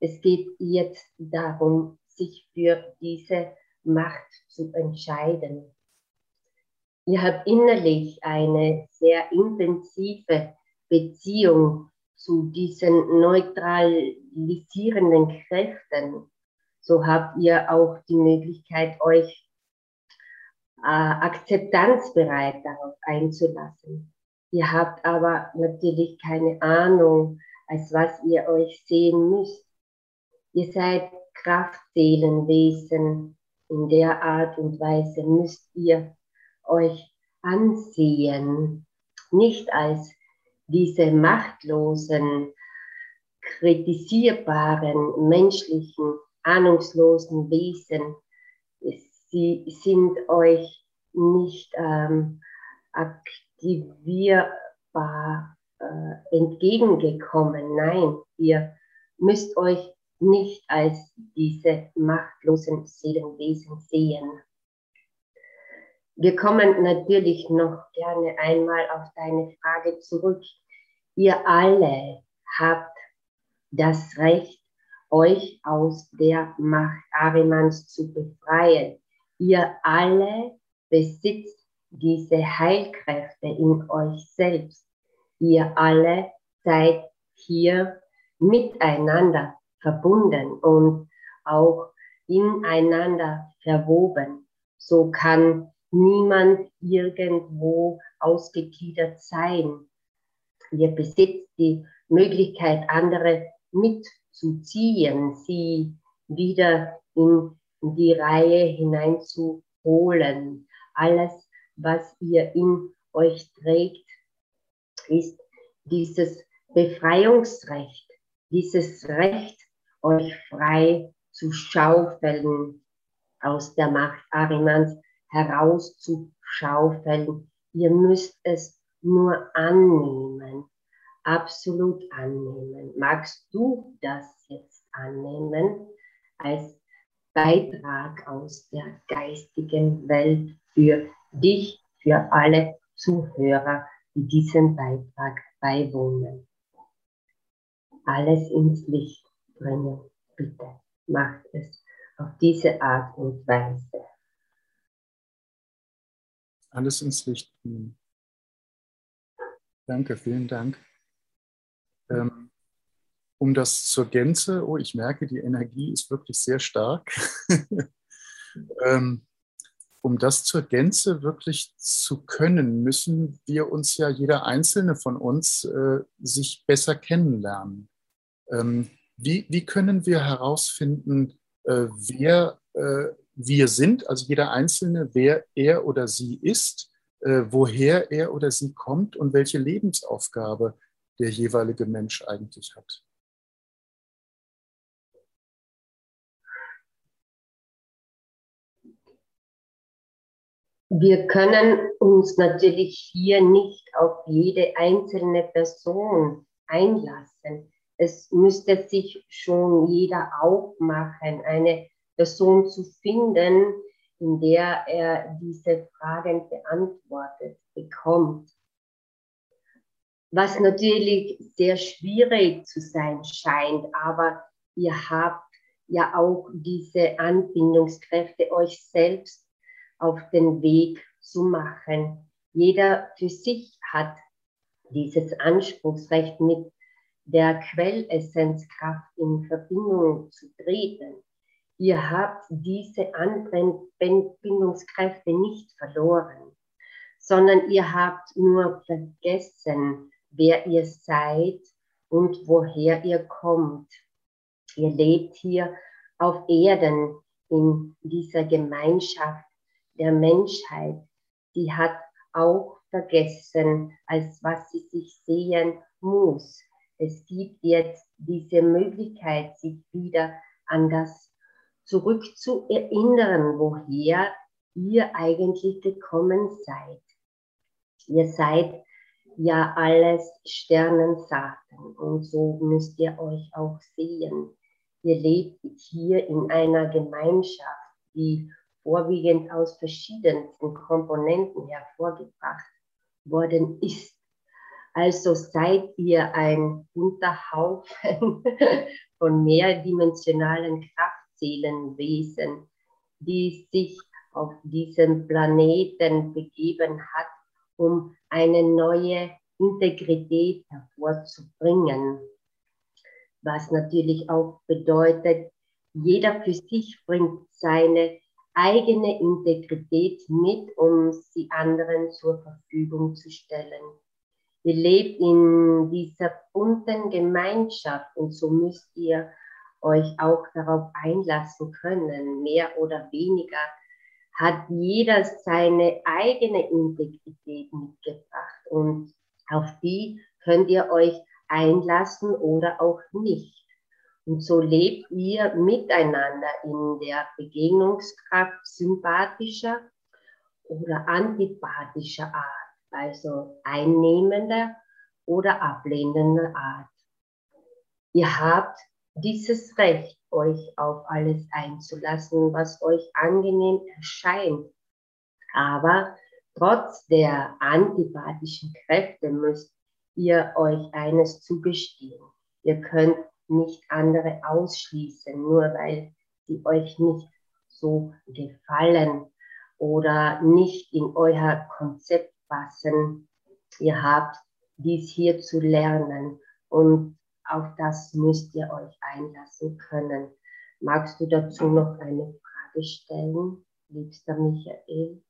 Es geht jetzt darum, sich für diese Macht zu entscheiden. Ihr habt innerlich eine sehr intensive Beziehung zu diesen neutralisierenden Kräften. So habt ihr auch die Möglichkeit, euch äh, akzeptanzbereit darauf einzulassen. Ihr habt aber natürlich keine Ahnung, als was ihr euch sehen müsst. Ihr seid Kraftseelenwesen. In der Art und Weise müsst ihr euch ansehen, nicht als diese machtlosen, kritisierbaren, menschlichen, ahnungslosen Wesen. Sie sind euch nicht ähm, aktivierbar äh, entgegengekommen. Nein, ihr müsst euch nicht als diese machtlosen Seelenwesen sehen. Wir kommen natürlich noch gerne einmal auf deine Frage zurück. Ihr alle habt das Recht, euch aus der Macht Arimans zu befreien. Ihr alle besitzt diese Heilkräfte in euch selbst. Ihr alle seid hier miteinander verbunden und auch ineinander verwoben. So kann niemand irgendwo ausgegliedert sein. Ihr besitzt die Möglichkeit, andere mitzuziehen, sie wieder in die Reihe hineinzuholen. Alles, was ihr in euch trägt, ist dieses Befreiungsrecht, dieses Recht, euch frei zu schaufeln, aus der Macht Arimans herauszuschaufeln. Ihr müsst es nur annehmen, absolut annehmen. Magst du das jetzt annehmen als Beitrag aus der geistigen Welt für dich, für alle Zuhörer, die diesen Beitrag beiwohnen? Alles ins Licht bringen. Bitte macht es auf diese Art und Weise. Alles ins Licht bringen. Danke, vielen Dank. Ähm, um das zur Gänze, oh, ich merke, die Energie ist wirklich sehr stark. *laughs* ähm, um das zur Gänze wirklich zu können, müssen wir uns ja, jeder einzelne von uns, äh, sich besser kennenlernen. Ähm, wie, wie können wir herausfinden, äh, wer äh, wir sind, also jeder Einzelne, wer er oder sie ist, äh, woher er oder sie kommt und welche Lebensaufgabe der jeweilige Mensch eigentlich hat? Wir können uns natürlich hier nicht auf jede einzelne Person einlassen es müsste sich schon jeder aufmachen, eine Person zu finden, in der er diese Fragen beantwortet bekommt. Was natürlich sehr schwierig zu sein scheint, aber ihr habt ja auch diese Anbindungskräfte euch selbst auf den Weg zu machen. Jeder für sich hat dieses Anspruchsrecht mit der Quellessenzkraft in Verbindung zu treten. Ihr habt diese Anbindungskräfte nicht verloren, sondern ihr habt nur vergessen, wer ihr seid und woher ihr kommt. Ihr lebt hier auf Erden in dieser Gemeinschaft der Menschheit. Sie hat auch vergessen, als was sie sich sehen muss. Es gibt jetzt diese Möglichkeit, sich wieder an das zurück zu erinnern, woher ihr eigentlich gekommen seid. Ihr seid ja alles Sternensaaten und so müsst ihr euch auch sehen. Ihr lebt hier in einer Gemeinschaft, die vorwiegend aus verschiedensten Komponenten hervorgebracht worden ist. Also seid ihr ein Unterhaufen *laughs* von mehrdimensionalen Kraftseelenwesen, die sich auf diesem Planeten begeben hat, um eine neue Integrität hervorzubringen. Was natürlich auch bedeutet, jeder für sich bringt seine eigene Integrität mit, um sie anderen zur Verfügung zu stellen. Ihr lebt in dieser bunten Gemeinschaft und so müsst ihr euch auch darauf einlassen können, mehr oder weniger hat jeder seine eigene Integrität mitgebracht und auf die könnt ihr euch einlassen oder auch nicht. Und so lebt ihr miteinander in der Begegnungskraft sympathischer oder antipathischer Art, also einnehmender oder ablehnender Art. Ihr habt dieses Recht, euch auf alles einzulassen, was euch angenehm erscheint. Aber trotz der antipathischen Kräfte müsst ihr euch eines zugestehen. Ihr könnt nicht andere ausschließen, nur weil sie euch nicht so gefallen oder nicht in euer Konzept passen. Ihr habt dies hier zu lernen und auf das müsst ihr euch einlassen können. Magst du dazu noch eine Frage stellen, liebster Michael?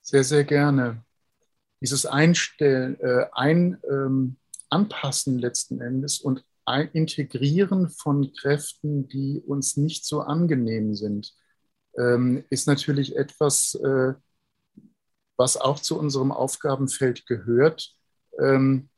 Sehr, sehr gerne. Dieses Einstellen, äh, ein, ähm, Anpassen letzten Endes und ein Integrieren von Kräften, die uns nicht so angenehm sind, ähm, ist natürlich etwas, äh, was auch zu unserem Aufgabenfeld gehört. Ähm,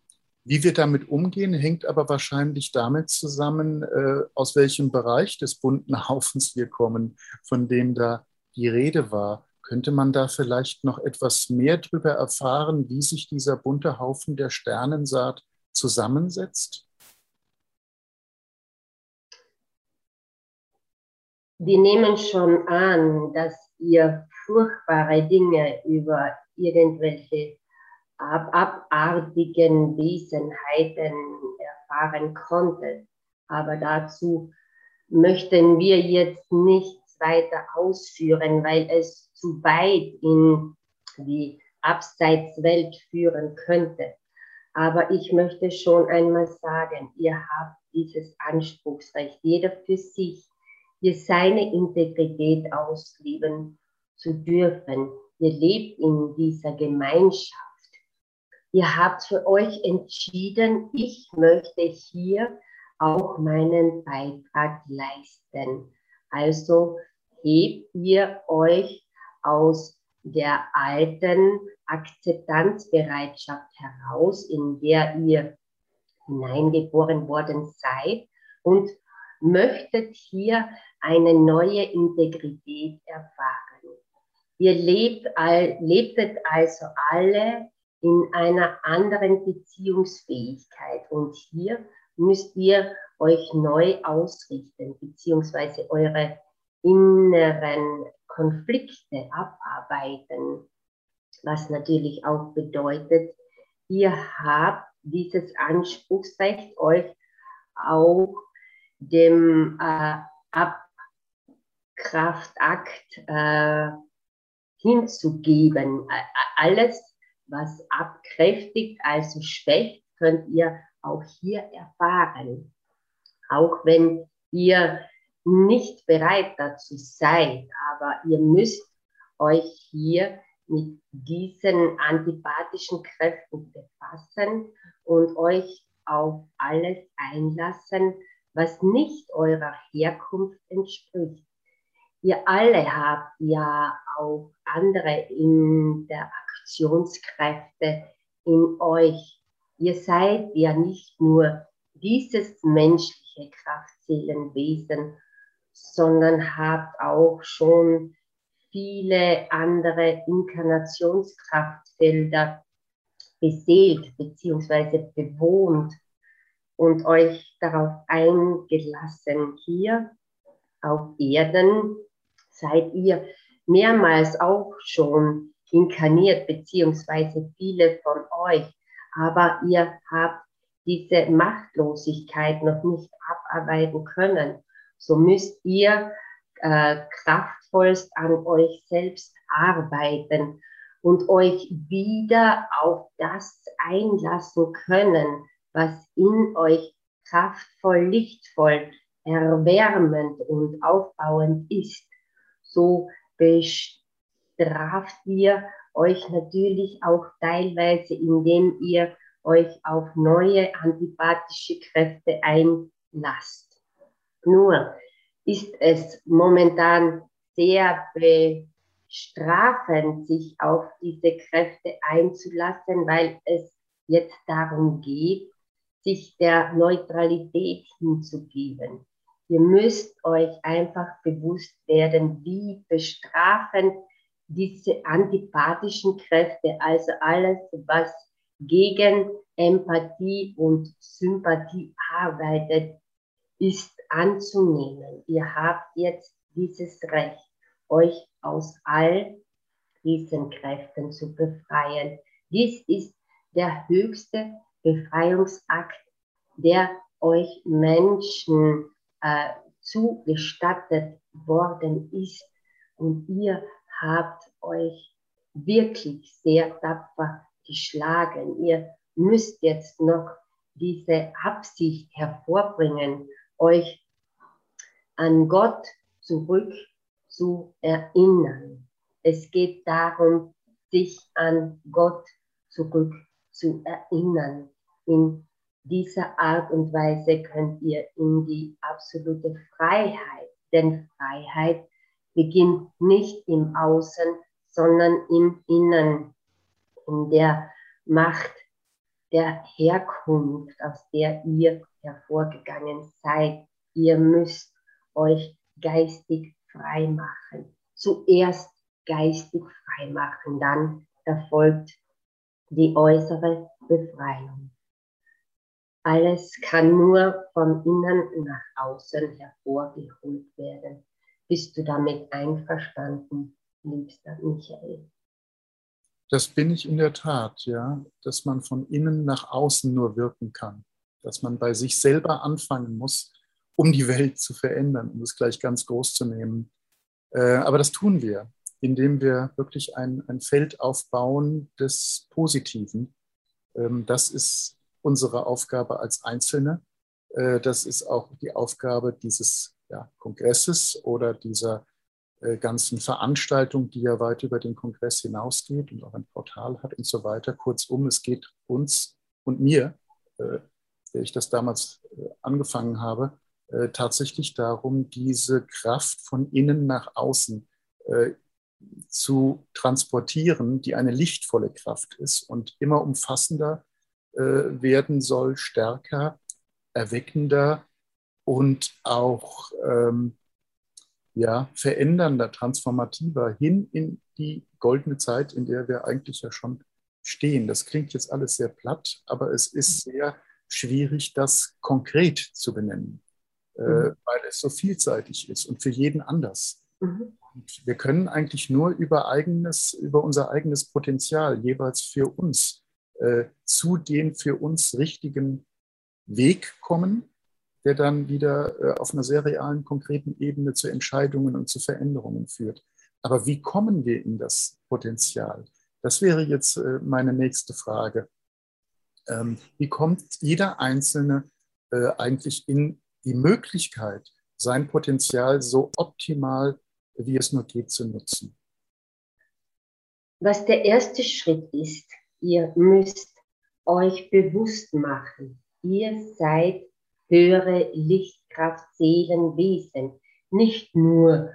wie wir damit umgehen, hängt aber wahrscheinlich damit zusammen, äh, aus welchem Bereich des bunten *laughs* Haufens wir kommen, von dem da die Rede war. Könnte man da vielleicht noch etwas mehr darüber erfahren, wie sich dieser bunte Haufen der Sternensaat zusammensetzt? Wir nehmen schon an, dass ihr furchtbare Dinge über irgendwelche ab abartigen Wesenheiten erfahren konnte. Aber dazu möchten wir jetzt nichts weiter ausführen, weil es zu weit in die Abseitswelt führen könnte. Aber ich möchte schon einmal sagen, ihr habt dieses Anspruchsrecht, jeder für sich, hier seine Integrität ausleben zu dürfen. Ihr lebt in dieser Gemeinschaft Ihr habt für euch entschieden, ich möchte hier auch meinen Beitrag leisten. Also hebt ihr euch aus der alten Akzeptanzbereitschaft heraus, in der ihr hineingeboren worden seid und möchtet hier eine neue Integrität erfahren. Ihr lebt lebtet also alle in einer anderen Beziehungsfähigkeit. Und hier müsst ihr euch neu ausrichten, beziehungsweise eure inneren Konflikte abarbeiten, was natürlich auch bedeutet, ihr habt dieses Anspruchsrecht, euch auch dem äh, Abkraftakt äh, hinzugeben. Alles, was abkräftigt, also schwächt, könnt ihr auch hier erfahren. Auch wenn ihr nicht bereit dazu seid, aber ihr müsst euch hier mit diesen antipathischen Kräften befassen und euch auf alles einlassen, was nicht eurer Herkunft entspricht. Ihr alle habt ja auch andere in der Aktionskräfte in euch. Ihr seid ja nicht nur dieses menschliche Kraftseelenwesen, sondern habt auch schon viele andere Inkarnationskraftfelder beseelt bzw. bewohnt und euch darauf eingelassen. Hier auf Erden seid ihr mehrmals auch schon inkarniert, beziehungsweise viele von euch, aber ihr habt diese Machtlosigkeit noch nicht abarbeiten können. So müsst ihr äh, kraftvollst an euch selbst arbeiten und euch wieder auf das einlassen können, was in euch kraftvoll, lichtvoll, erwärmend und aufbauend ist. So bestraft ihr euch natürlich auch teilweise, indem ihr euch auf neue antipathische Kräfte einlasst. Nur ist es momentan sehr bestrafend, sich auf diese Kräfte einzulassen, weil es jetzt darum geht, sich der Neutralität hinzugeben. Ihr müsst euch einfach bewusst werden, wie bestrafend diese antipathischen Kräfte, also alles, was gegen Empathie und Sympathie arbeitet, ist anzunehmen. Ihr habt jetzt dieses Recht, euch aus all diesen Kräften zu befreien. Dies ist der höchste Befreiungsakt, der euch Menschen äh, zugestattet worden ist. Und ihr habt euch wirklich sehr tapfer geschlagen. Ihr müsst jetzt noch diese Absicht hervorbringen, euch an Gott zurück zu erinnern. Es geht darum, sich an Gott zurück zu erinnern. In dieser Art und Weise könnt ihr in die absolute Freiheit, denn Freiheit beginnt nicht im Außen, sondern im Innern, in der Macht der Herkunft, aus der ihr hervorgegangen seid. Ihr müsst euch geistig frei machen. Zuerst geistig frei machen, dann erfolgt die äußere Befreiung. Alles kann nur vom Innern nach außen hervorgeholt werden. Bist du damit einverstanden, liebster Michael? Das bin ich in der Tat, ja, dass man von innen nach außen nur wirken kann, dass man bei sich selber anfangen muss, um die Welt zu verändern, um es gleich ganz groß zu nehmen. Äh, aber das tun wir, indem wir wirklich ein, ein Feld aufbauen des Positiven. Ähm, das ist unsere Aufgabe als Einzelne. Äh, das ist auch die Aufgabe dieses ja, Kongresses oder dieser äh, ganzen Veranstaltung, die ja weit über den Kongress hinausgeht und auch ein Portal hat und so weiter. Kurzum, es geht uns und mir, äh, der ich das damals angefangen habe, tatsächlich darum, diese Kraft von innen nach außen zu transportieren, die eine lichtvolle Kraft ist und immer umfassender werden soll, stärker, erweckender und auch ähm, ja, verändernder, transformativer hin in die goldene Zeit, in der wir eigentlich ja schon stehen. Das klingt jetzt alles sehr platt, aber es ist sehr schwierig, das konkret zu benennen, äh, mhm. weil es so vielseitig ist und für jeden anders. Mhm. Wir können eigentlich nur über eigenes, über unser eigenes Potenzial jeweils für uns äh, zu dem für uns richtigen Weg kommen, der dann wieder äh, auf einer sehr realen, konkreten Ebene zu Entscheidungen und zu Veränderungen führt. Aber wie kommen wir in das Potenzial? Das wäre jetzt äh, meine nächste Frage. Ähm, wie kommt jeder Einzelne äh, eigentlich in die Möglichkeit, sein Potenzial so optimal, wie es nur geht, zu nutzen? Was der erste Schritt ist, ihr müsst euch bewusst machen, ihr seid höhere Lichtkraft, Seelenwesen, nicht nur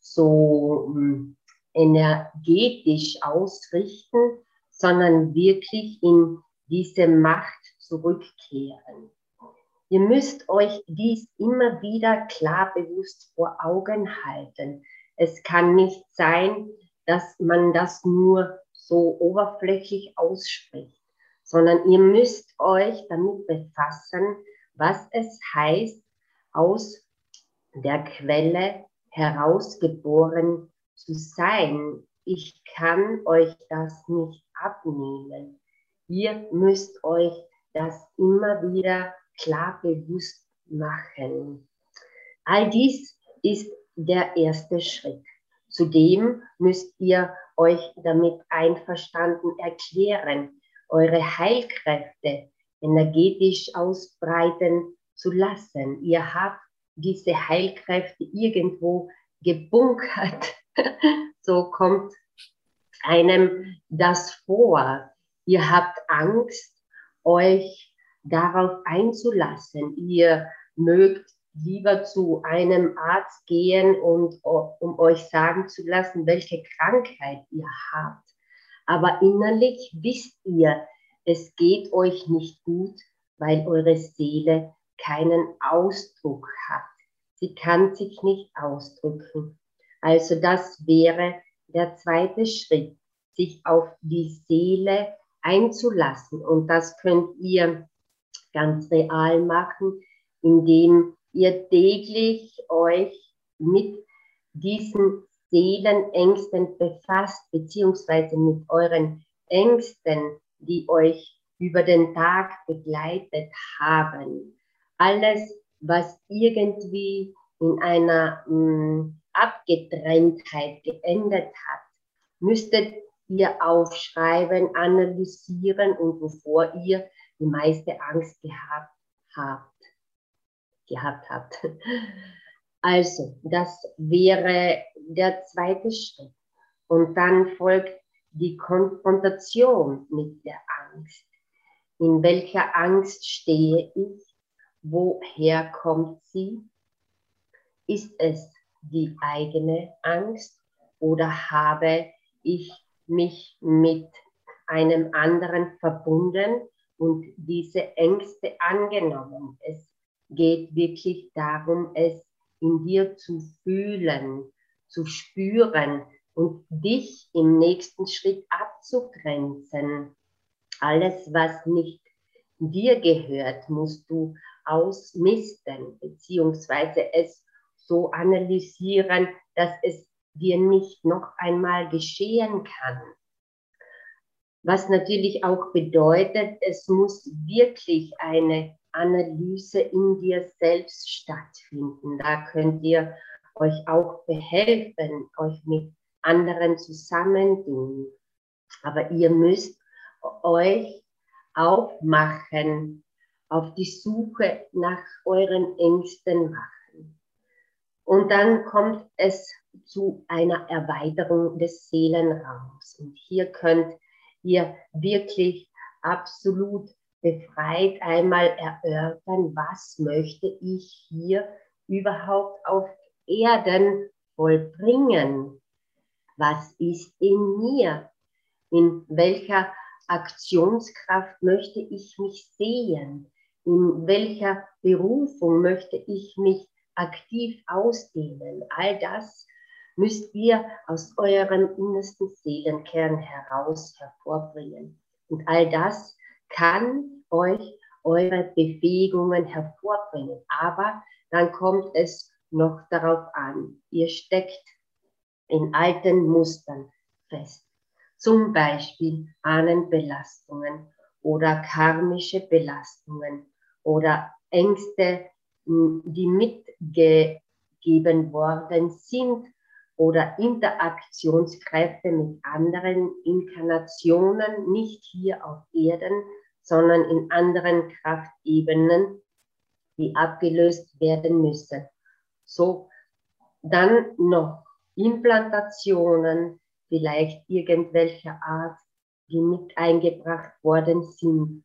so hm, energetisch ausrichten, sondern wirklich in diese Macht zurückkehren. Ihr müsst euch dies immer wieder klar bewusst vor Augen halten. Es kann nicht sein, dass man das nur so oberflächlich ausspricht, sondern ihr müsst euch damit befassen, was es heißt, aus der Quelle herausgeboren zu sein. Ich kann euch das nicht abnehmen. Ihr müsst euch das immer wieder klar bewusst machen. All dies ist der erste Schritt. Zudem müsst ihr euch damit einverstanden erklären, eure Heilkräfte energetisch ausbreiten zu lassen. Ihr habt diese Heilkräfte irgendwo gebunkert. *laughs* so kommt einem das vor. Ihr habt Angst, euch darauf einzulassen. Ihr mögt lieber zu einem Arzt gehen und um euch sagen zu lassen, welche Krankheit ihr habt. Aber innerlich wisst ihr, es geht euch nicht gut, weil eure Seele keinen Ausdruck hat. Sie kann sich nicht ausdrücken. Also das wäre der zweite Schritt, sich auf die Seele einzulassen. Und das könnt ihr ganz real machen, indem ihr täglich euch mit diesen Seelenängsten befasst, beziehungsweise mit euren Ängsten, die euch über den Tag begleitet haben. Alles, was irgendwie in einer mh, mm, Abgetrenntheit geendet hat, müsstet ihr aufschreiben, analysieren und wovor ihr die meiste Angst gehabt habt. Gehabt habt. Also, das wäre der zweite Schritt. Und dann folgt die Konfrontation mit der Angst. In welcher Angst stehe ich? Woher kommt sie? Ist es die eigene Angst oder habe ich mich mit einem anderen verbunden und diese Ängste angenommen? Es geht wirklich darum, es in dir zu fühlen, zu spüren, und dich im nächsten Schritt abzugrenzen. Alles, was nicht dir gehört, musst du ausmisten, beziehungsweise es so analysieren, dass es dir nicht noch einmal geschehen kann. Was natürlich auch bedeutet, es muss wirklich eine Analyse in dir selbst stattfinden. Da könnt ihr euch auch behelfen, euch mit anderen zusammentun. Aber ihr müsst euch aufmachen, auf die Suche nach euren Ängsten machen. Und dann kommt es zu einer Erweiterung des Seelenraums. Und hier könnt ihr wirklich absolut befreit einmal erörtern, was möchte ich hier überhaupt auf Erden vollbringen? was ist in mir? In welcher Aktionskraft möchte ich mich sehen? In welcher Berufung möchte ich mich aktiv ausdehnen? All das müsst ihr aus eurem innersten Seelenkern heraus hervorbringen. Und all das kann euch eure Bewegungen hervorbringen. Aber dann kommt es noch darauf an. Ihr steckt in alten Mustern fest. Zum Beispiel Ahnenbelastungen oder karmische Belastungen oder Ängste die mitgegeben worden sind oder Interaktionskräfte mit anderen Inkarnationen, nicht hier auf Erden, sondern in anderen Kraftebenen, die abgelöst werden müssen. So, dann noch Implantationen, vielleicht irgendwelcher Art, die mit eingebracht worden sind.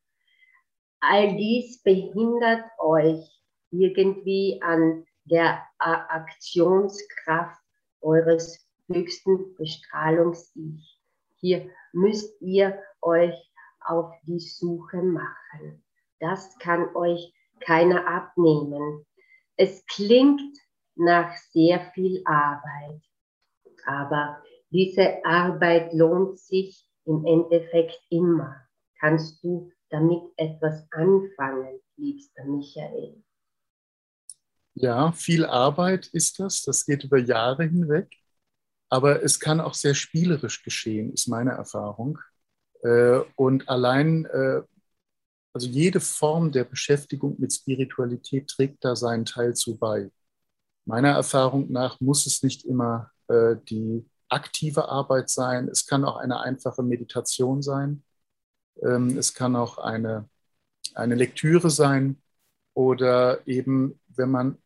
All dies behindert euch irgendwie an der Aktionskraft eures höchsten Bestrahlungs-Ich. Hier müsst ihr euch auf die Suche machen. Das kann euch keiner abnehmen. Es klingt nach sehr viel Arbeit, aber diese Arbeit lohnt sich im Endeffekt immer. Kannst du damit etwas anfangen, liebster Michael? Ja, viel Arbeit ist das. Das geht über Jahre hinweg. Aber es kann auch sehr spielerisch geschehen, ist meine Erfahrung. Äh, und allein, äh, also jede Form der Beschäftigung mit Spiritualität trägt da seinen Teil zu bei. Meiner Erfahrung nach muss es nicht immer äh, die aktive Arbeit sein. Es kann auch eine einfache Meditation sein. Ähm, es kann auch eine, eine Lektüre sein oder eben, wenn man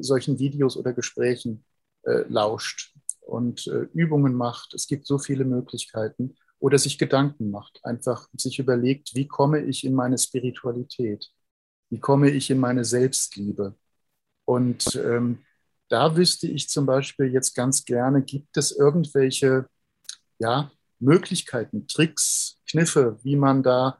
solchen Videos oder Gesprächen lauscht und Übungen macht. Es gibt so viele Möglichkeiten. Oder sich Gedanken macht, einfach sich überlegt, wie komme ich in meine Spiritualität? Wie komme ich in meine Selbstliebe? Und ähm, da wüsste ich zum Beispiel jetzt ganz gerne, gibt es irgendwelche ja, Möglichkeiten, Tricks, Kniffe, wie man da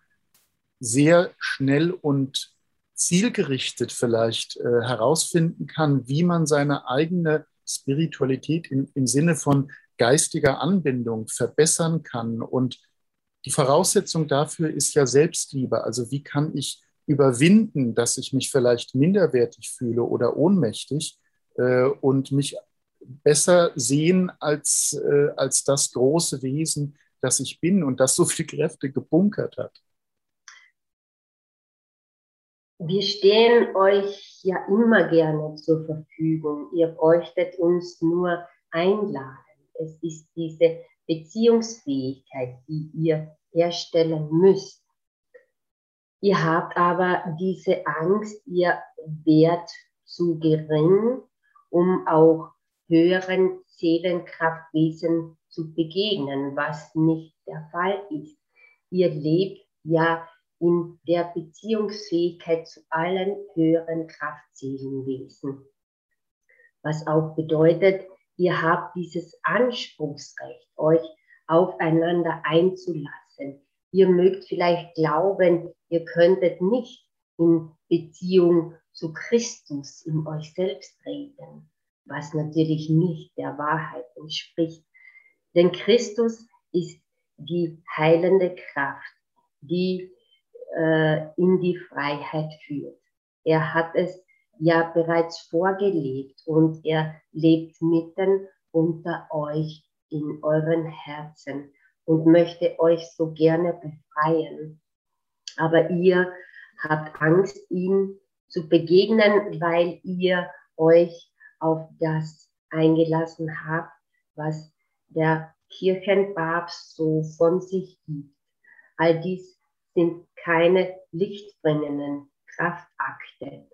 sehr schnell und zielgerichtet vielleicht äh, herausfinden kann, wie man seine eigene Spiritualität im, im Sinne von geistiger Anbindung verbessern kann. Und die Voraussetzung dafür ist ja Selbstliebe. Also wie kann ich überwinden, dass ich mich vielleicht minderwertig fühle oder ohnmächtig äh, und mich besser sehen als, äh, als das große Wesen, das ich bin und das so viele Kräfte gebunkert hat. Wir stehen euch ja immer gerne zur Verfügung. Ihr bräuchtet uns nur einladen. Es ist diese Beziehungsfähigkeit, die ihr herstellen müsst. Ihr habt aber diese Angst, ihr werdet zu gering, um auch höheren Seelenkraftwesen zu begegnen, was nicht der Fall ist. Ihr lebt ja in der Beziehungsfähigkeit zu allen höheren Kraftseelenwesen. Was auch bedeutet, ihr habt dieses Anspruchsrecht, euch aufeinander einzulassen. Ihr mögt vielleicht glauben, ihr könntet nicht in Beziehung zu Christus in euch selbst treten, was natürlich nicht der Wahrheit entspricht. Denn Christus ist die heilende Kraft, die äh, in die Freiheit führt. Er hat es ja bereits vorgelebt und er lebt mitten unter euch in euren Herzen und möchte euch so gerne befreien. Aber ihr habt Angst, ihm zu begegnen, weil ihr euch auf das eingelassen habt, was der Kirchenpapst so von sich gibt. All dies sind keine lichtbringenden Kraftakte,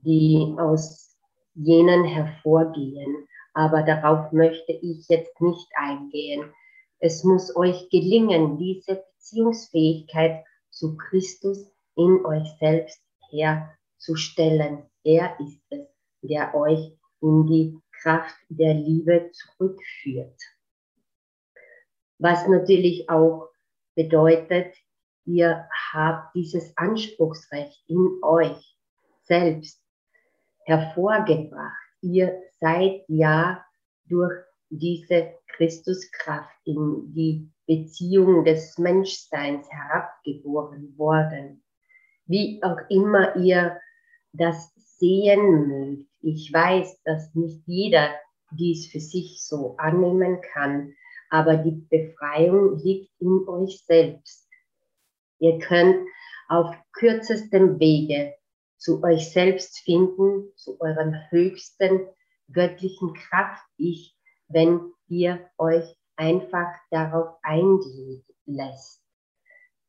die aus jenen hervorgehen. Aber darauf möchte ich jetzt nicht eingehen. Es muss euch gelingen, diese Beziehungsfähigkeit zu Christus in euch selbst herzustellen. Er ist es, der euch in die Kraft der Liebe zurückführt. Was natürlich auch bedeutet, ihr habt dieses Anspruchsrecht in euch selbst hervorgebracht. Ihr seid ja durch diese Christuskraft in die Beziehung des Menschseins herabgeboren worden. Wie auch immer ihr das sehen mögt. Ich weiß, dass nicht jeder dies für sich so annehmen kann, aber die Befreiung liegt in euch selbst. Ihr könnt auf kürzestem Wege zu euch selbst finden, zu eurem höchsten göttlichen Kraft-Ich, wenn ihr euch einfach darauf einlässt.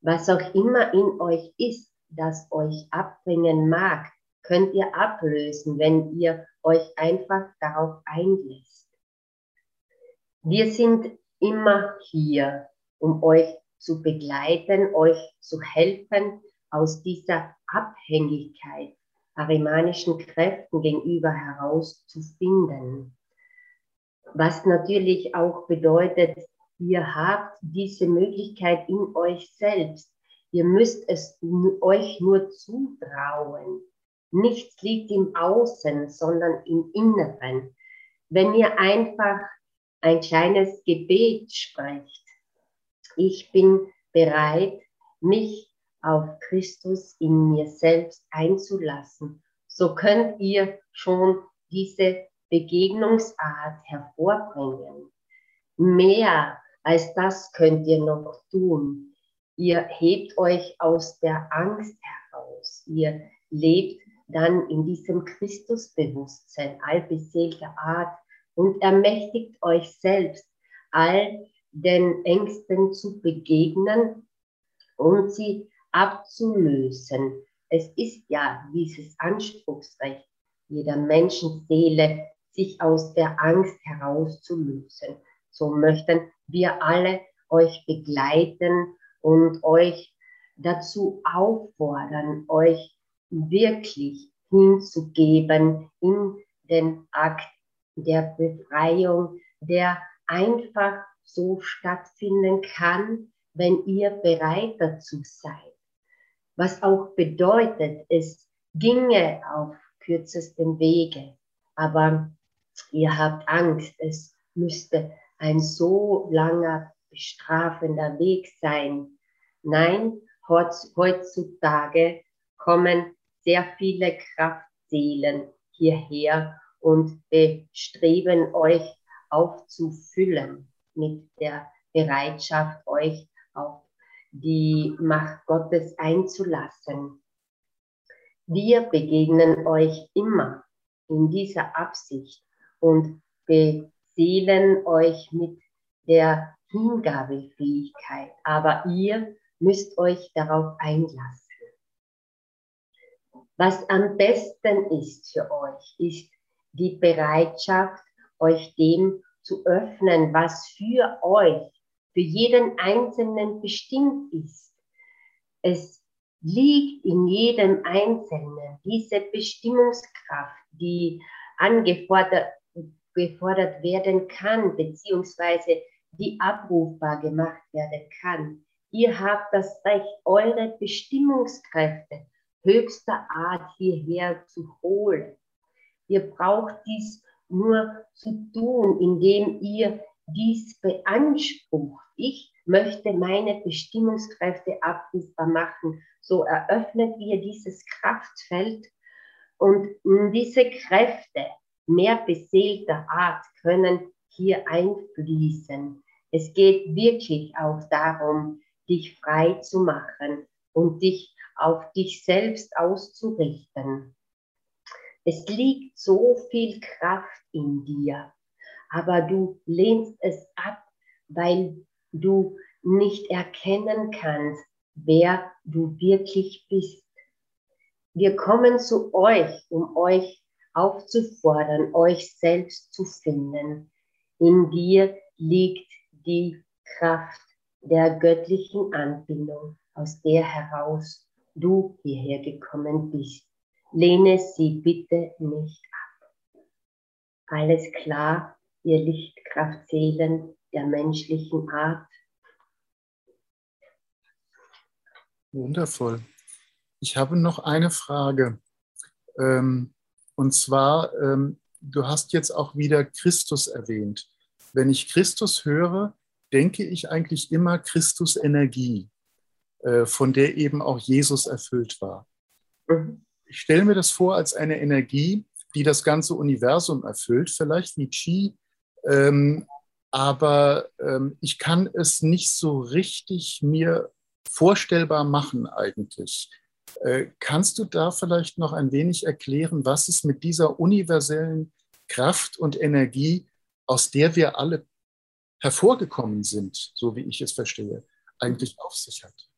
Was auch immer in euch ist, das euch abbringen mag, könnt ihr ablösen, wenn ihr euch einfach darauf einlässt. Wir sind immer hier, um euch zu begleiten, euch zu helfen, aus dieser Abhängigkeit arimanischen Kräften gegenüber herauszufinden. Was natürlich auch bedeutet, ihr habt diese Möglichkeit in euch selbst. Ihr müsst es euch nur zutrauen. Nichts liegt im Außen, sondern im Inneren. Wenn ihr einfach ein kleines Gebet sprecht, ich bin bereit, mich auf Christus in mir selbst einzulassen, so könnt ihr schon diese Begegnungsart hervorbringen. Mehr als das könnt ihr noch tun. Ihr hebt euch aus der Angst heraus. Ihr lebt dann in diesem Christusbewusstsein allbeseelter Art und ermächtigt euch selbst, all den Ängsten zu begegnen und sie abzulösen. Es ist ja dieses Anspruchsrecht jeder Menschenseele, sich aus der Angst herauszulösen. So möchten wir alle euch begleiten und euch dazu auffordern, euch wirklich hinzugeben in den Akt der Befreiung, der einfach so stattfinden kann, wenn ihr bereit dazu seid. Was auch bedeutet, es ginge auf kürzestem Wege, aber ihr habt Angst, es müsste ein so langer bestrafender Weg sein. Nein, heutzutage kommen sehr viele Kraftseelen hierher und bestreben euch aufzufüllen mit der Bereitschaft, euch auf die Macht Gottes einzulassen. Wir begegnen euch immer in dieser Absicht und beseelen euch mit der Hingabefähigkeit, aber ihr müsst euch darauf einlassen. Was am besten ist für euch, ist die Bereitschaft, euch dem zu öffnen, was für euch, für jeden Einzelnen bestimmt ist. Es liegt in jedem Einzelnen diese Bestimmungskraft, die angefordert gefordert werden kann, beziehungsweise die abrufbar gemacht werden kann. Ihr habt das Recht, eure Bestimmungskräfte höchster Art hierher zu holen. Ihr braucht dies nur zu tun, indem ihr dies beansprucht. Ich möchte meine Bestimmungskräfte abrufbar machen. So eröffnet ihr dieses Kraftfeld und diese Kräfte mehr beseelter Art können hier einfließen. Es geht wirklich auch darum, dich frei zu machen und dich auf dich selbst auszurichten. Es liegt so viel Kraft in dir, aber du lehnst es ab, weil du nicht erkennen kannst, wer du wirklich bist. Wir kommen zu euch, um euch aufzufordern, euch selbst zu finden. In dir liegt die Kraft der göttlichen Anbindung, aus der heraus du hierher gekommen bist. Lehne sie bitte nicht ab. Alles klar, ihr Lichtkraftseelen der menschlichen Art. Wundervoll. Ich habe noch eine Frage. Ähm, und zwar, ähm, du hast jetzt auch wieder Christus erwähnt. Wenn ich Christus höre, denke ich eigentlich immer Christus Energie. Äh, von der eben auch Jesus erfüllt war. Mhm. Ich stelle mir das vor als eine Energie, die das ganze Universum erfüllt, vielleicht wie Chi, ähm, aber ähm, ich kann es nicht so richtig mir vorstellbar machen eigentlich. Äh, kannst du da vielleicht noch ein wenig erklären, was es mit dieser universellen Kraft und Energie, aus der wir alle hervorgekommen sind, so wie ich es verstehe, eigentlich auf sich hat?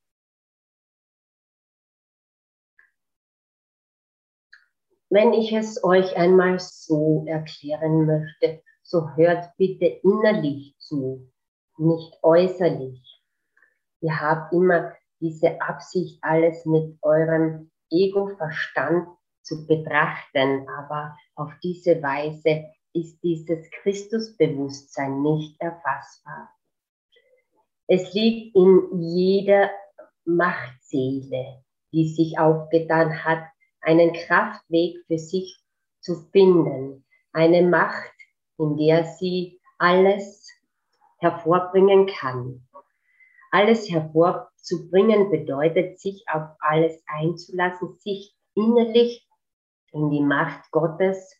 Wenn ich es euch einmal so erklären möchte, so hört bitte innerlich zu, nicht äußerlich. Ihr habt immer diese Absicht, alles mit eurem Ego-Verstand zu betrachten, aber auf diese Weise ist dieses Christusbewusstsein nicht erfassbar. Es liegt in jeder Machtseele, die sich aufgetan hat, einen Kraftweg für sich zu finden, eine Macht, in der sie alles hervorbringen kann. Alles hervorzubringen bedeutet, sich auf alles einzulassen, sich innerlich in die Macht Gottes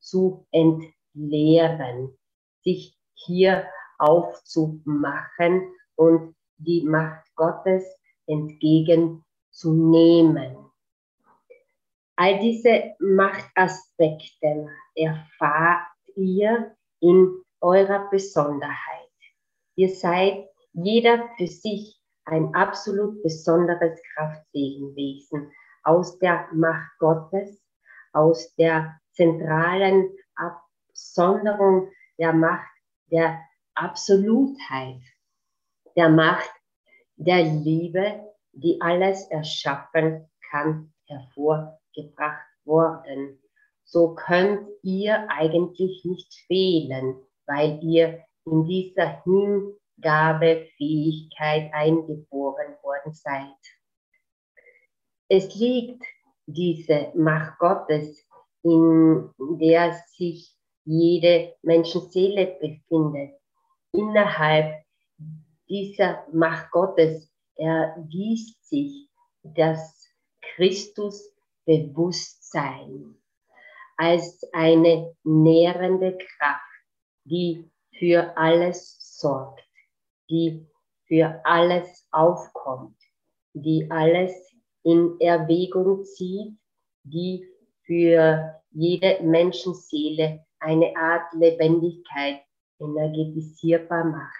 zu entleeren, sich hier aufzumachen und die Macht Gottes entgegenzunehmen. All diese Machtaspekte erfahrt ihr in eurer Besonderheit. Ihr seid jeder für sich ein absolut besonderes Kraftsegenwesen aus der Macht Gottes, aus der zentralen Absonderung der Macht der Absolutheit, der Macht der Liebe, die alles erschaffen kann, hervorgebracht worden. So könnt ihr eigentlich nicht fehlen, weil ihr in dieser Hingabefähigkeit eingeboren worden seid. Es liegt diese Macht Gottes, in der sich jede Menschenseele befindet. Innerhalb dieser Macht Gottes ergießt sich das Christusbewusstsein als eine nährende Kraft, die für alles sorgt, die für alles aufkommt, die alles in Erwägung zieht, die für jede Menschenseele eine Art Lebendigkeit energetisierbar macht.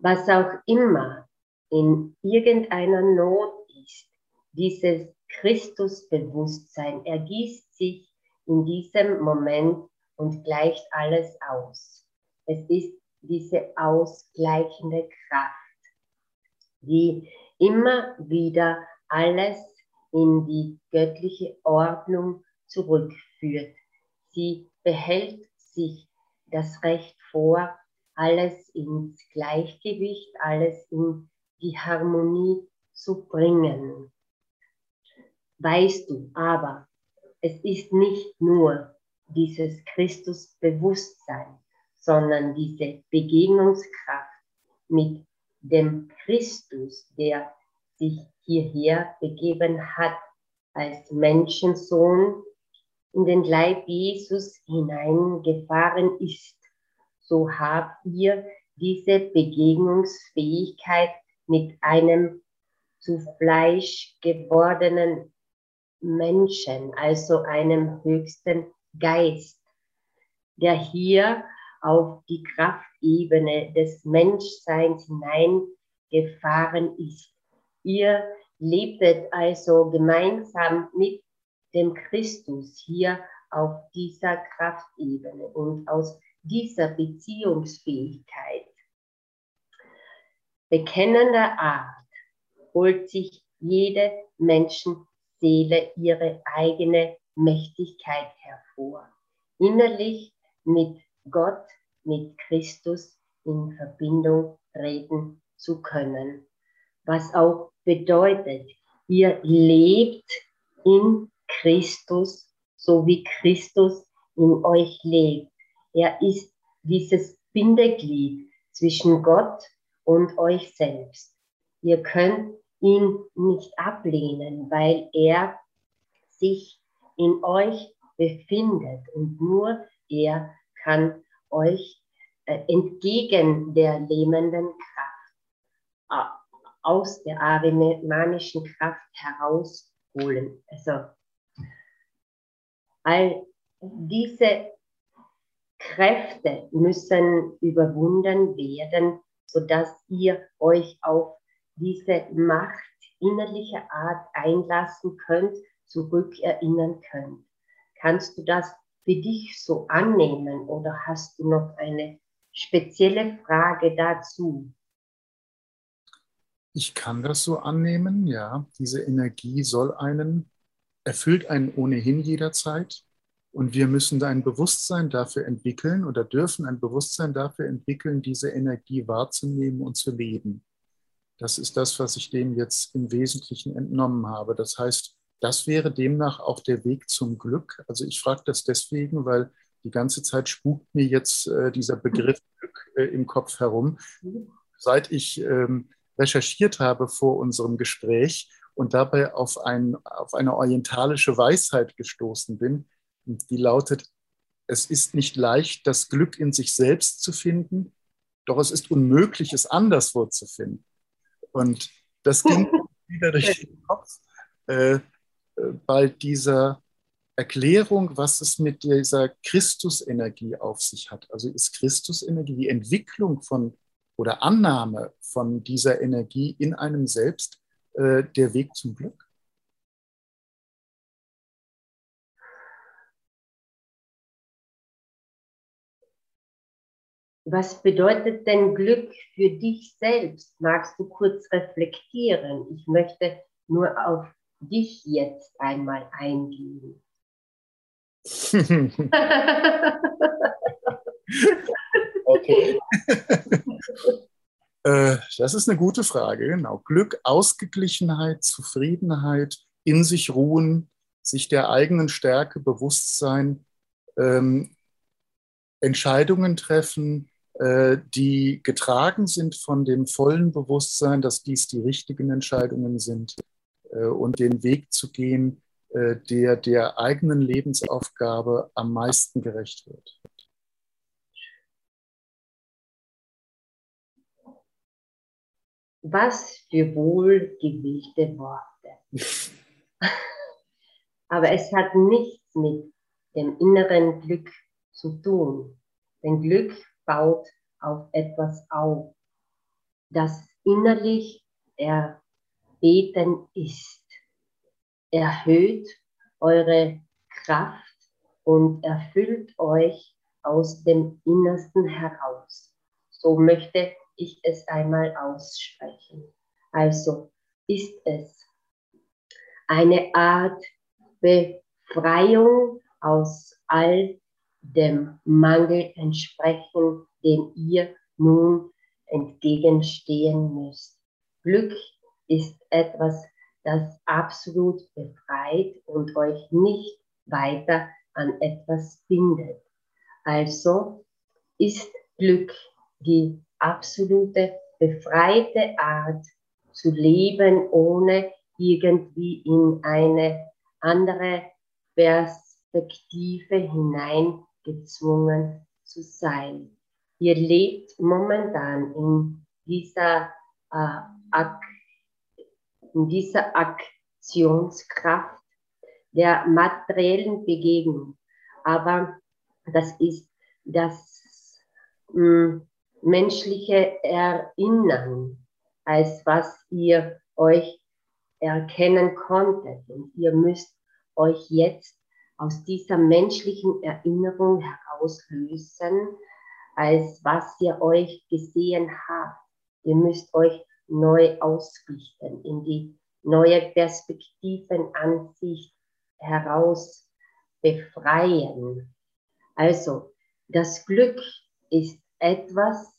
Was auch immer in irgendeiner Not ist, dieses Christusbewusstsein ergießt sich in diesem Moment und gleicht alles aus. Es ist diese ausgleichende Kraft, die immer wieder alles in die göttliche Ordnung zurückführt. Sie behält sich das Recht vor, alles ins Gleichgewicht, alles in die Harmonie zu bringen. Weißt du aber, es ist nicht nur dieses Christusbewusstsein, sondern diese Begegnungskraft mit dem Christus, der sich hierher begeben hat als Menschensohn in den Leib Jesus hineingefahren ist. So habt ihr diese Begegnungsfähigkeit mit einem zu Fleisch gewordenen Menschen, also einem höchsten Geist, der hier auf die Kraftebene des Menschseins hineingefahren ist. Ihr lebtet also gemeinsam mit dem Christus hier auf dieser Kraftebene und aus dieser Beziehungsfähigkeit bekennender Art holt sich jede Menschen Seele ihre eigene Mächtigkeit hervor. Innerlich mit Gott, mit Christus in Verbindung treten zu können. Was auch bedeutet, ihr lebt in Christus, so wie Christus in euch lebt. Er ist dieses Bindeglied zwischen Gott und euch selbst. Ihr könnt ihn nicht ablehnen, weil er sich in euch befindet und nur er kann euch äh, entgegen der lähmenden Kraft aus der arimanischen Kraft herausholen. Also all diese Kräfte müssen überwunden werden, sodass ihr euch auf diese Macht innerlicher Art einlassen könnt, zurückerinnern könnt. Kannst du das für dich so annehmen oder hast du noch eine spezielle Frage dazu? Ich kann das so annehmen, ja. Diese Energie soll einen, erfüllt einen ohnehin jederzeit. Und wir müssen da ein Bewusstsein dafür entwickeln oder dürfen ein Bewusstsein dafür entwickeln, diese Energie wahrzunehmen und zu leben. Das ist das, was ich dem jetzt im Wesentlichen entnommen habe. Das heißt, das wäre demnach auch der Weg zum Glück. Also ich frage das deswegen, weil die ganze Zeit spukt mir jetzt äh, dieser Begriff Glück äh, im Kopf herum. Seit ich ähm, recherchiert habe vor unserem Gespräch und dabei auf, ein, auf eine orientalische Weisheit gestoßen bin, die lautet, es ist nicht leicht, das Glück in sich selbst zu finden, doch es ist unmöglich, es anderswo zu finden. Und das ging *laughs* wieder durch den Kopf äh, äh, bei dieser Erklärung, was es mit dieser Christusenergie auf sich hat. Also ist Christusenergie die Entwicklung von oder Annahme von dieser Energie in einem selbst äh, der Weg zum Glück? Was bedeutet denn Glück für dich selbst? Magst du kurz reflektieren? Ich möchte nur auf dich jetzt einmal eingehen. *laughs* okay. *laughs* Äh, das ist eine gute Frage, genau. Glück, Ausgeglichenheit, Zufriedenheit, in sich ruhen, sich der eigenen Stärke bewusst sein, ähm, Entscheidungen treffen, die getragen sind von dem vollen Bewusstsein, dass dies die richtigen Entscheidungen sind äh, und den Weg zu gehen, äh, der der eigenen Lebensaufgabe am meisten gerecht wird. Was für wohlgewählte Worte. *laughs* Aber es hat nichts mit dem inneren Glück zu tun. Denn Glück baut auf etwas auf, das innerlich erbeten ist. Erhöht eure Kraft und erfüllt euch aus dem Innersten heraus. So möchte ich es einmal aussprechen. Also ist es eine Art Befreiung aus all dem Mangel entsprechen, dem ihr nun entgegenstehen müsst. Glück ist etwas, das absolut befreit und euch nicht weiter an etwas bindet. Also ist Glück die absolute befreite Art zu leben, ohne irgendwie in eine andere Perspektive hinein gezwungen zu sein. Ihr lebt momentan in dieser, äh, in dieser Aktionskraft der materiellen Begegnung. Aber das ist das mh, hm, menschliche Erinnern, als was ihr euch erkennen konntet. Und ihr müsst euch jetzt aus dieser menschlichen Erinnerung herauslösen, als was ihr euch gesehen habt. Ihr müsst euch neu ausrichten, in die neue Perspektivenansicht heraus befreien. Also, das Glück ist etwas,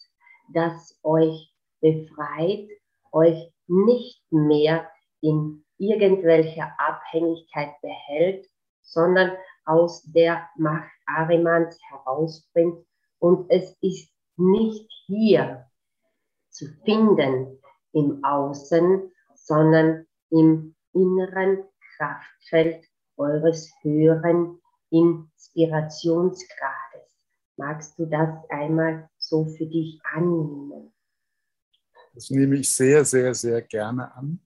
das euch befreit, euch nicht mehr in irgendwelcher Abhängigkeit behält, sondern aus der Macht Arimans herausbringt. Und es ist nicht hier zu finden im Außen, sondern im inneren Kraftfeld eures höheren Inspirationsgrades. Magst du das einmal so für dich annehmen? Das nehme ich sehr, sehr, sehr gerne an.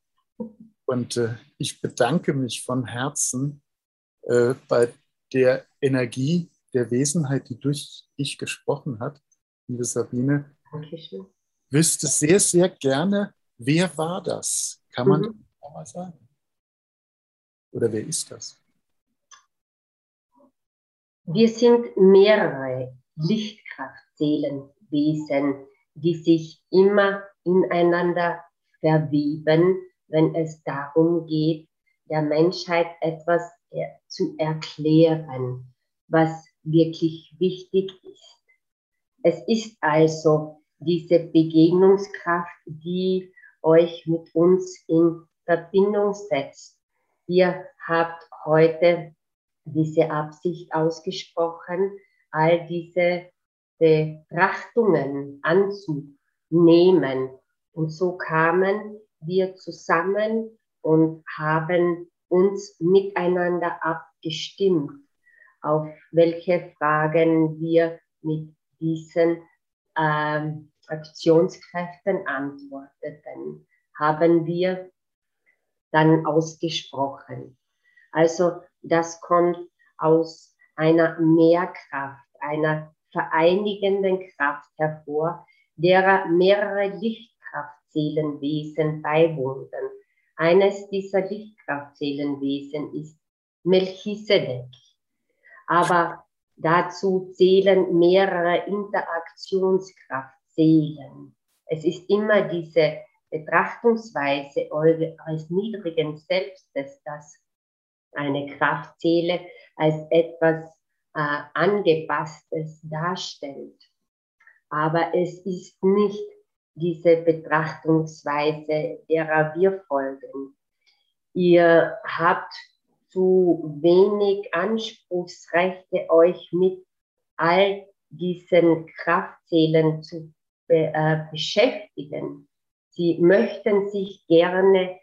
Und äh, ich bedanke mich von Herzen äh, bei der Energie der Wesenheit, die durch dich gesprochen hat, liebe Sabine. Dankeschön. Wüsste sehr, sehr gerne, wer war das? Kann man mhm. das mal sagen? Oder wer ist das? Wir sind mehrere Lichtkraftseelenwesen, die sich immer ineinander verweben, wenn es darum geht, der Menschheit etwas zu erklären, was wirklich wichtig ist. Es ist also diese Begegnungskraft, die euch mit uns in Verbindung setzt. Ihr habt heute diese Absicht ausgesprochen, all diese Betrachtungen anzunehmen. Und so kamen wir zusammen und haben uns miteinander abgestimmt, auf welche Fragen wir mit diesen ähm, Aktionskräften antworteten, haben wir dann ausgesprochen. Also das kommt aus einer Mehrkraft, einer vereinigenden Kraft hervor, derer mehrere Lichtkraftseelenwesen beiwohnen. Eines dieser Lichtkraftseelenwesen ist Melchisedek. Aber dazu zählen mehrere Interaktionskraftseelen. Es ist immer diese Betrachtungsweise eures niedrigen Selbstes, das eine Kraftseele als etwas äh, Angepasstes darstellt. Aber es ist nicht diese Betrachtungsweise, derer wir folgen. Ihr habt zu wenig Anspruchsrechte, euch mit all diesen Kraftseelen zu äh, beschäftigen. Sie möchten sich gerne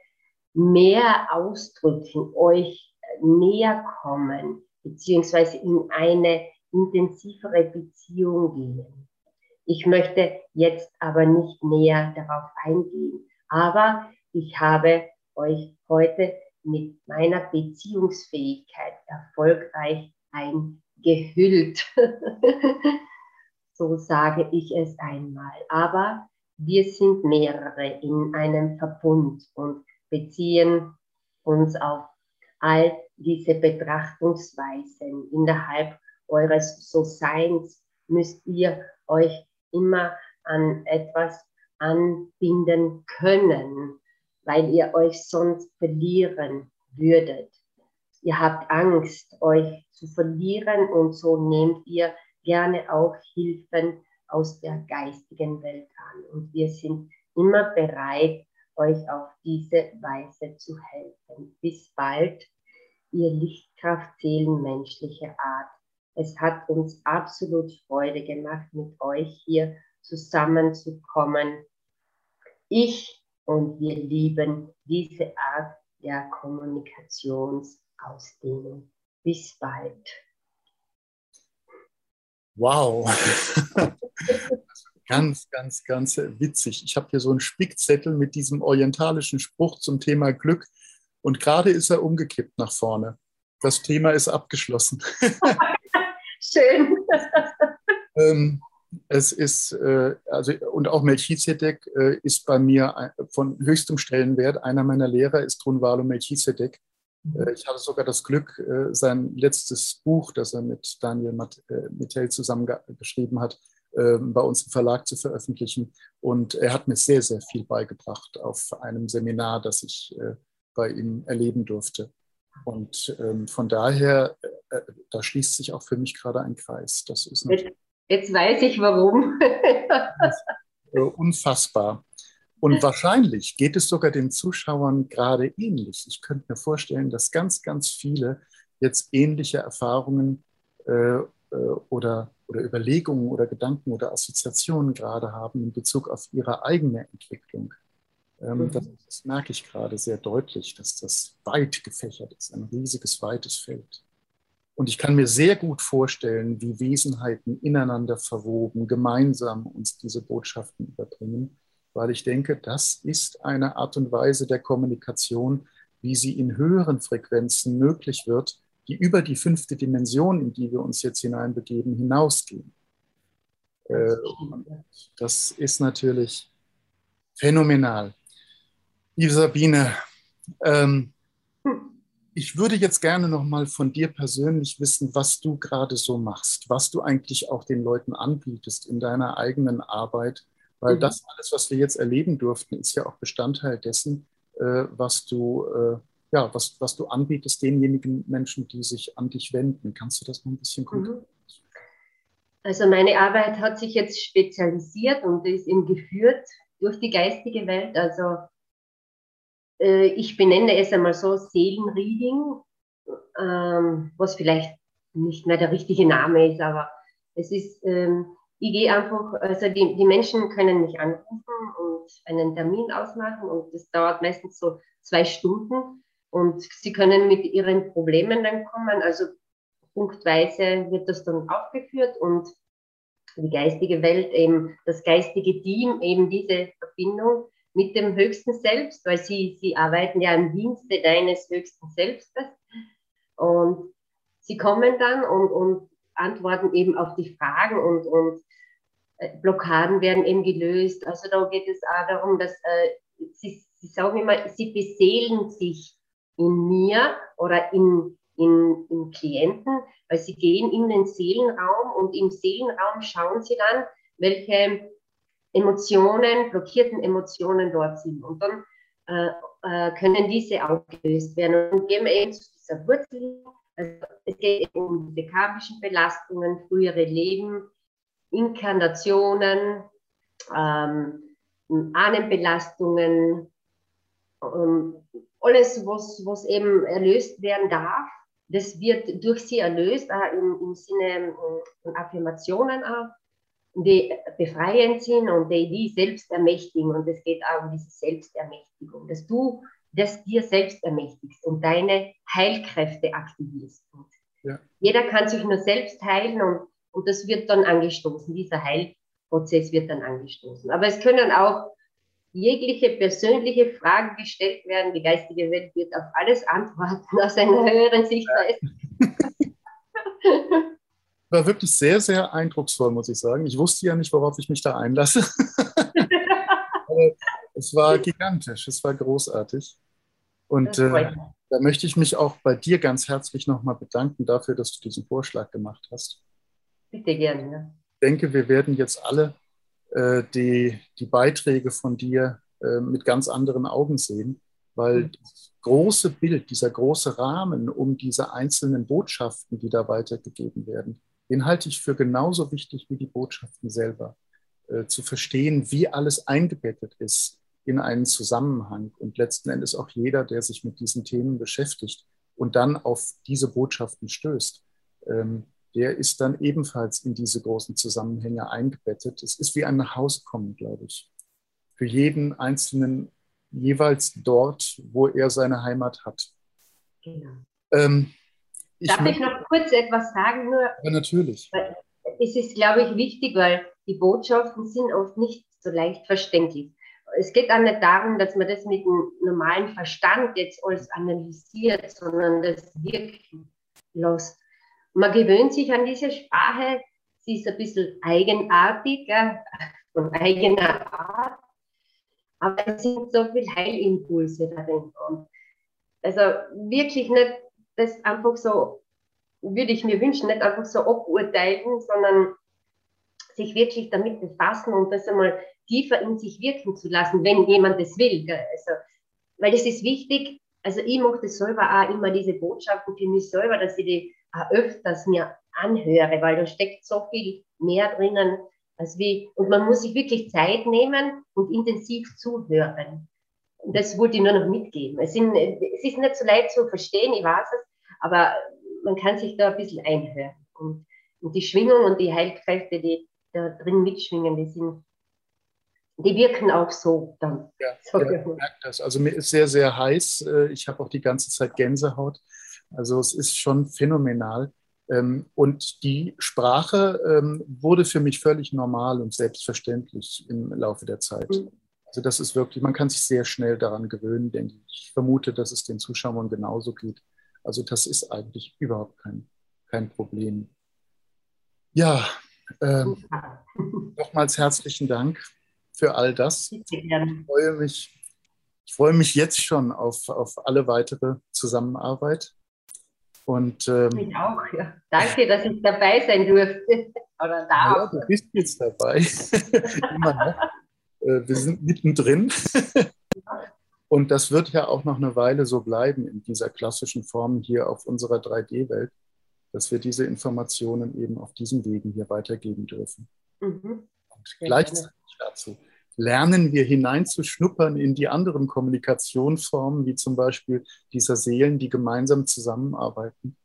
mehr ausdrücken, euch näher kommen, beziehungsweise in eine intensivere Beziehung gehen. Ich möchte jetzt aber nicht näher darauf eingehen, aber ich habe euch heute mit meiner Beziehungsfähigkeit erfolgreich eingehüllt. *laughs* so sage ich es einmal. Aber wir sind mehrere in einem Verbund und beziehen uns auf all diese Betrachtungsweisen innerhalb eures So-Seins müsst ihr euch immer an etwas anbinden können, weil ihr euch sonst verlieren würdet. Ihr habt Angst, euch zu verlieren und so nehmt ihr gerne auch Hilfen aus der geistigen Welt an. Und wir sind immer bereit, euch auf diese Weise zu helfen. Bis bald, ihr Lichtkraftseelen menschlicher Art. Es hat uns absolut Freude gemacht, mit euch hier zusammenzukommen. Ich und wir lieben diese Art der Kommunikationsausdehnung. Bis bald. Wow. *laughs* Ganz, ganz, ganz witzig. Ich habe hier so einen Spickzettel mit diesem orientalischen Spruch zum Thema Glück und gerade ist er umgekippt nach vorne. Das Thema ist abgeschlossen. *laughs* Schön. ähm, es ist, äh, also, und auch Melchizedek äh, ist bei mir von höchstem Stellenwert. Einer meiner Lehrer ist Trunvalo Melchizedek. Äh, ich hatte sogar das Glück, äh, sein letztes Buch, das er mit Daniel äh, Mittel zusammengeschrieben hat, ähm, bei uns im Verlag zu veröffentlichen. Und er hat mir sehr, sehr viel beigebracht auf einem Seminar, das ich äh, bei ihm erleben durfte. Und ähm, von daher, äh, da schließt sich auch für mich gerade ein Kreis. Das ist jetzt, jetzt weiß ich warum. *laughs* Äh, unfassbar. Und wahrscheinlich geht es sogar den Zuschauern gerade ähnlich. Ich könnte mir vorstellen, dass ganz, ganz viele jetzt ähnliche Erfahrungen äh, oder oder Überlegungen oder Gedanken oder Assoziationen gerade haben in Bezug auf ihre eigene Entwicklung. Ähm, mhm. das, das, merke ich gerade sehr deutlich, dass das weit gefächert ist, ein riesiges, weites Feld. Und ich kann mir sehr gut vorstellen, wie Wesenheiten ineinander verwoben, gemeinsam uns diese Botschaften überbringen. weil ich denke, das ist eine Art und Weise der Kommunikation, wie sie in höheren Frequenzen möglich wird, die über die fünfte Dimension, in die wir uns jetzt hineinbegeben, hinausgehen. Äh, das ist natürlich phänomenal. Liebe Sabine, ähm, ich würde jetzt gerne noch mal von dir persönlich wissen, was du gerade so machst, was du eigentlich auch den Leuten anbietest in deiner eigenen Arbeit, weil mhm. das alles, was wir jetzt erleben durften, ist ja auch Bestandteil dessen, äh, was du äh, ja, was, was du anbietest denjenigen Menschen, die sich an dich wenden. Kannst du das noch ein bisschen konkret? Mhm. Also meine Arbeit hat sich jetzt spezialisiert und ist eben geführt durch die geistige Welt. Also äh, ich benenne es einmal so Seelenreading, ähm, was vielleicht nicht mehr der richtige Name ist, aber es ist, ähm, ich gehe einfach, also die, die Menschen können mich anrufen und einen Termin ausmachen und das dauert meistens so zwei Stunden und sie können mit ihren Problemen dann kommen. Also punktweise wird das dann aufgeführt und die geistige Welt, eben das geistige Team, eben diese Verbindung mit dem höchsten Selbst, weil sie, sie arbeiten ja im Dienste deines höchsten Selbstes. Und sie kommen dann und, und antworten eben auf die Fragen und, und äh, Blockaden werden eben gelöst. Also da geht es auch darum, dass äh, sie, sie sagen immer, sie beseelen sich in mir oder in, in, in Klienten, weil sie gehen in den Seelenraum und im Seelenraum schauen sie dann, welche Emotionen, blockierten Emotionen dort sind. Und dann äh, äh, können diese aufgelöst werden. Und gehen wir eben zu dieser Wurzel. Also es geht um diese karmischen Belastungen, frühere Leben, Inkarnationen, ähm, Ahnenbelastungen, ähm, alles, was, was eben erlöst werden darf, das wird durch sie erlöst, auch im, im Sinne von Affirmationen auch, die befreiend sind und die, die selbst ermächtigen. Und es geht auch um diese Selbstermächtigung, dass du das dir selbst ermächtigst und deine Heilkräfte aktivierst. Ja. Jeder kann sich nur selbst heilen und, und das wird dann angestoßen. Dieser Heilprozess wird dann angestoßen. Aber es können auch jegliche persönliche Fragen gestellt werden. Die geistige Welt wird auf alles antworten *laughs* aus einer höheren Sichtweise. *laughs* *laughs* War wirklich sehr, sehr eindrucksvoll, muss ich sagen. Ich wusste ja nicht, worauf ich mich da einlasse. *laughs* es war gigantisch, es war großartig. Und äh, da möchte ich mich auch bei dir ganz herzlich nochmal bedanken dafür, dass du diesen Vorschlag gemacht hast. Bitte gerne. Ich denke, wir werden jetzt alle äh, die, die Beiträge von dir äh, mit ganz anderen Augen sehen, weil mhm. das große Bild, dieser große Rahmen um diese einzelnen Botschaften, die da weitergegeben werden, den halte ich für genauso wichtig wie die Botschaften selber. Äh, zu verstehen, wie alles eingebettet ist in einen Zusammenhang und letzten Endes auch jeder, der sich mit diesen Themen beschäftigt und dann auf diese Botschaften stößt, ähm, der ist dann ebenfalls in diese großen Zusammenhänge eingebettet. Es ist wie ein Nachhausekommen, glaube ich. Für jeden Einzelnen jeweils dort, wo er seine Heimat hat. Genau. Ähm, ich Darf ich noch kurz etwas sagen? Nur, ja, natürlich. Es ist, glaube ich, wichtig, weil die Botschaften sind oft nicht so leicht verständlich. Es geht auch nicht darum, dass man das mit dem normalen Verstand jetzt alles analysiert, sondern das wirken lässt man gewöhnt sich an diese Sprache. Sie ist ein bisschen eigenartig, ja, von eigener Art. Aber es sind so viele Heilimpulse darin. Und also wirklich nicht das einfach so, würde ich mir wünschen, nicht einfach so aburteilen, sondern sich wirklich damit befassen und das einmal tiefer in sich wirken zu lassen, wenn jemand das will. Also, weil es ist wichtig, also ich mache selber auch immer diese Botschaften für mich selber, dass ich die auch öfters mir anhöre, weil da steckt so viel mehr drinnen, als wie, und man muss sich wirklich Zeit nehmen und intensiv zuhören. Das wollte ich nur noch mitgeben. Es, sind, es ist nicht so leicht zu verstehen, ich weiß es, aber man kann sich da ein bisschen einhören. Und, und die Schwingung und die Heilkräfte, die da drin mitschwingen, die sind, die wirken auch so dann. Ja, so ja ich merke das. Also mir ist sehr, sehr heiß. Äh, ich habe auch die ganze Zeit Gänsehaut. Also es ist schon phänomenal. Ähm, und die Sprache ähm, wurde für mich völlig normal und selbstverständlich im Laufe der Zeit. Mhm. Also das ist wirklich, man kann sich sehr schnell daran gewöhnen, denke ich. Ich vermute, dass es den Zuschauern genauso geht. Also das ist eigentlich überhaupt kein, kein Problem. Ja, ähm, *laughs* nochmals herzlichen Dank für all das. Ich freue mich, ich freue mich jetzt schon auf, auf alle weitere Zusammenarbeit. Und, ähm, ich auch, ja. Danke, dass ich dabei sein durfte. *laughs* Oder darf. Ja, du bist jetzt dabei. *laughs* Immer noch. Äh, wir sind mittendrin. *laughs* Und das wird ja auch noch eine Weile so bleiben in dieser klassischen Form hier auf unserer 3D-Welt, dass wir diese Informationen eben auf diesen Wegen hier weitergeben dürfen. Mhm. Und gleichzeitig dazu lernen wir hineinzuschnuppern in die anderen Kommunikationsformen, wie zum Beispiel dieser Seelen, die gemeinsam zusammenarbeiten.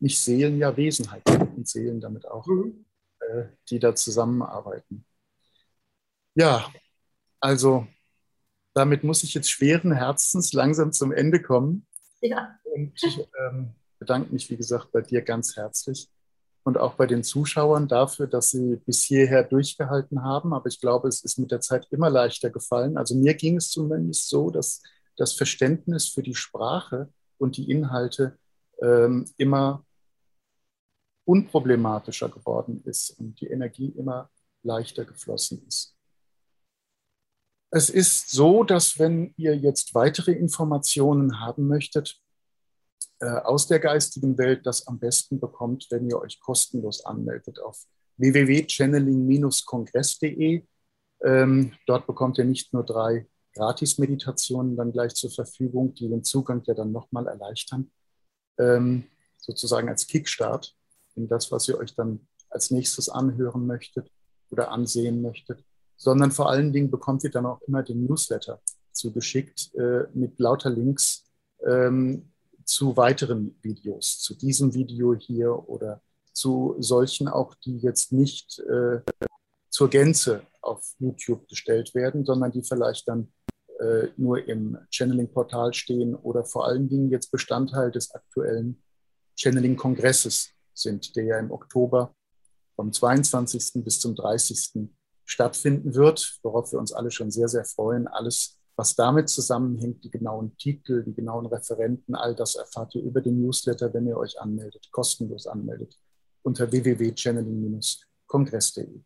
Nicht Seelen, ja Wesenheiten und Seelen damit auch, mhm. äh, die da zusammenarbeiten. Ja, also damit muss ich jetzt schweren Herzens langsam zum Ende kommen. Ja. Und ich ähm, bedanke mich, wie gesagt, bei dir ganz herzlich und auch bei den Zuschauern dafür, dass sie bis hierher durchgehalten haben. Aber ich glaube, es ist mit der Zeit immer leichter gefallen. Also mir ging es zumindest so, dass das Verständnis für die Sprache und die Inhalte ähm, immer unproblematischer geworden ist und die Energie immer leichter geflossen ist. Es ist so, dass wenn ihr jetzt weitere Informationen haben möchtet, äh, aus der geistigen Welt das am besten bekommt, wenn ihr euch kostenlos anmeldet auf www.channeling-kongress.de. Ähm, dort bekommt ihr nicht nur drei Gratis-Meditationen dann gleich zur Verfügung, die den Zugang ja dann nochmal erleichtern, ähm, sozusagen als Kickstart in das, was ihr euch dann als nächstes anhören möchtet oder ansehen möchtet, sondern vor allen Dingen bekommt ihr dann auch immer den Newsletter zugeschickt äh, mit lauter Links, ähm, zu weiteren Videos, zu diesem Video hier oder zu solchen auch, die jetzt nicht äh, zur Gänze auf YouTube gestellt werden, sondern die vielleicht dann äh, nur im Channeling-Portal stehen oder vor allen Dingen jetzt Bestandteil des aktuellen Channeling-Kongresses sind, der ja im Oktober vom 22. bis zum 30. stattfinden wird, worauf wir uns alle schon sehr, sehr freuen. Alles was damit zusammenhängt, die genauen Titel, die genauen Referenten, all das erfahrt ihr über den Newsletter, wenn ihr euch anmeldet, kostenlos anmeldet, unter www.channeling-kongress.de.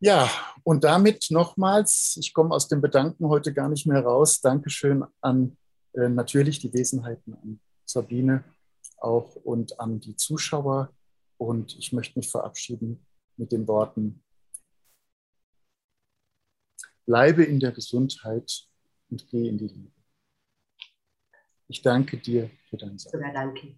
Ja, und damit nochmals, ich komme aus dem Bedanken heute gar nicht mehr raus. Dankeschön an äh, natürlich die Wesenheiten, an Sabine auch und an die Zuschauer. Und ich möchte mich verabschieden mit den Worten, bleibe in der Gesundheit und geh in die Liebe. Ich danke dir für dein Sein. Danke.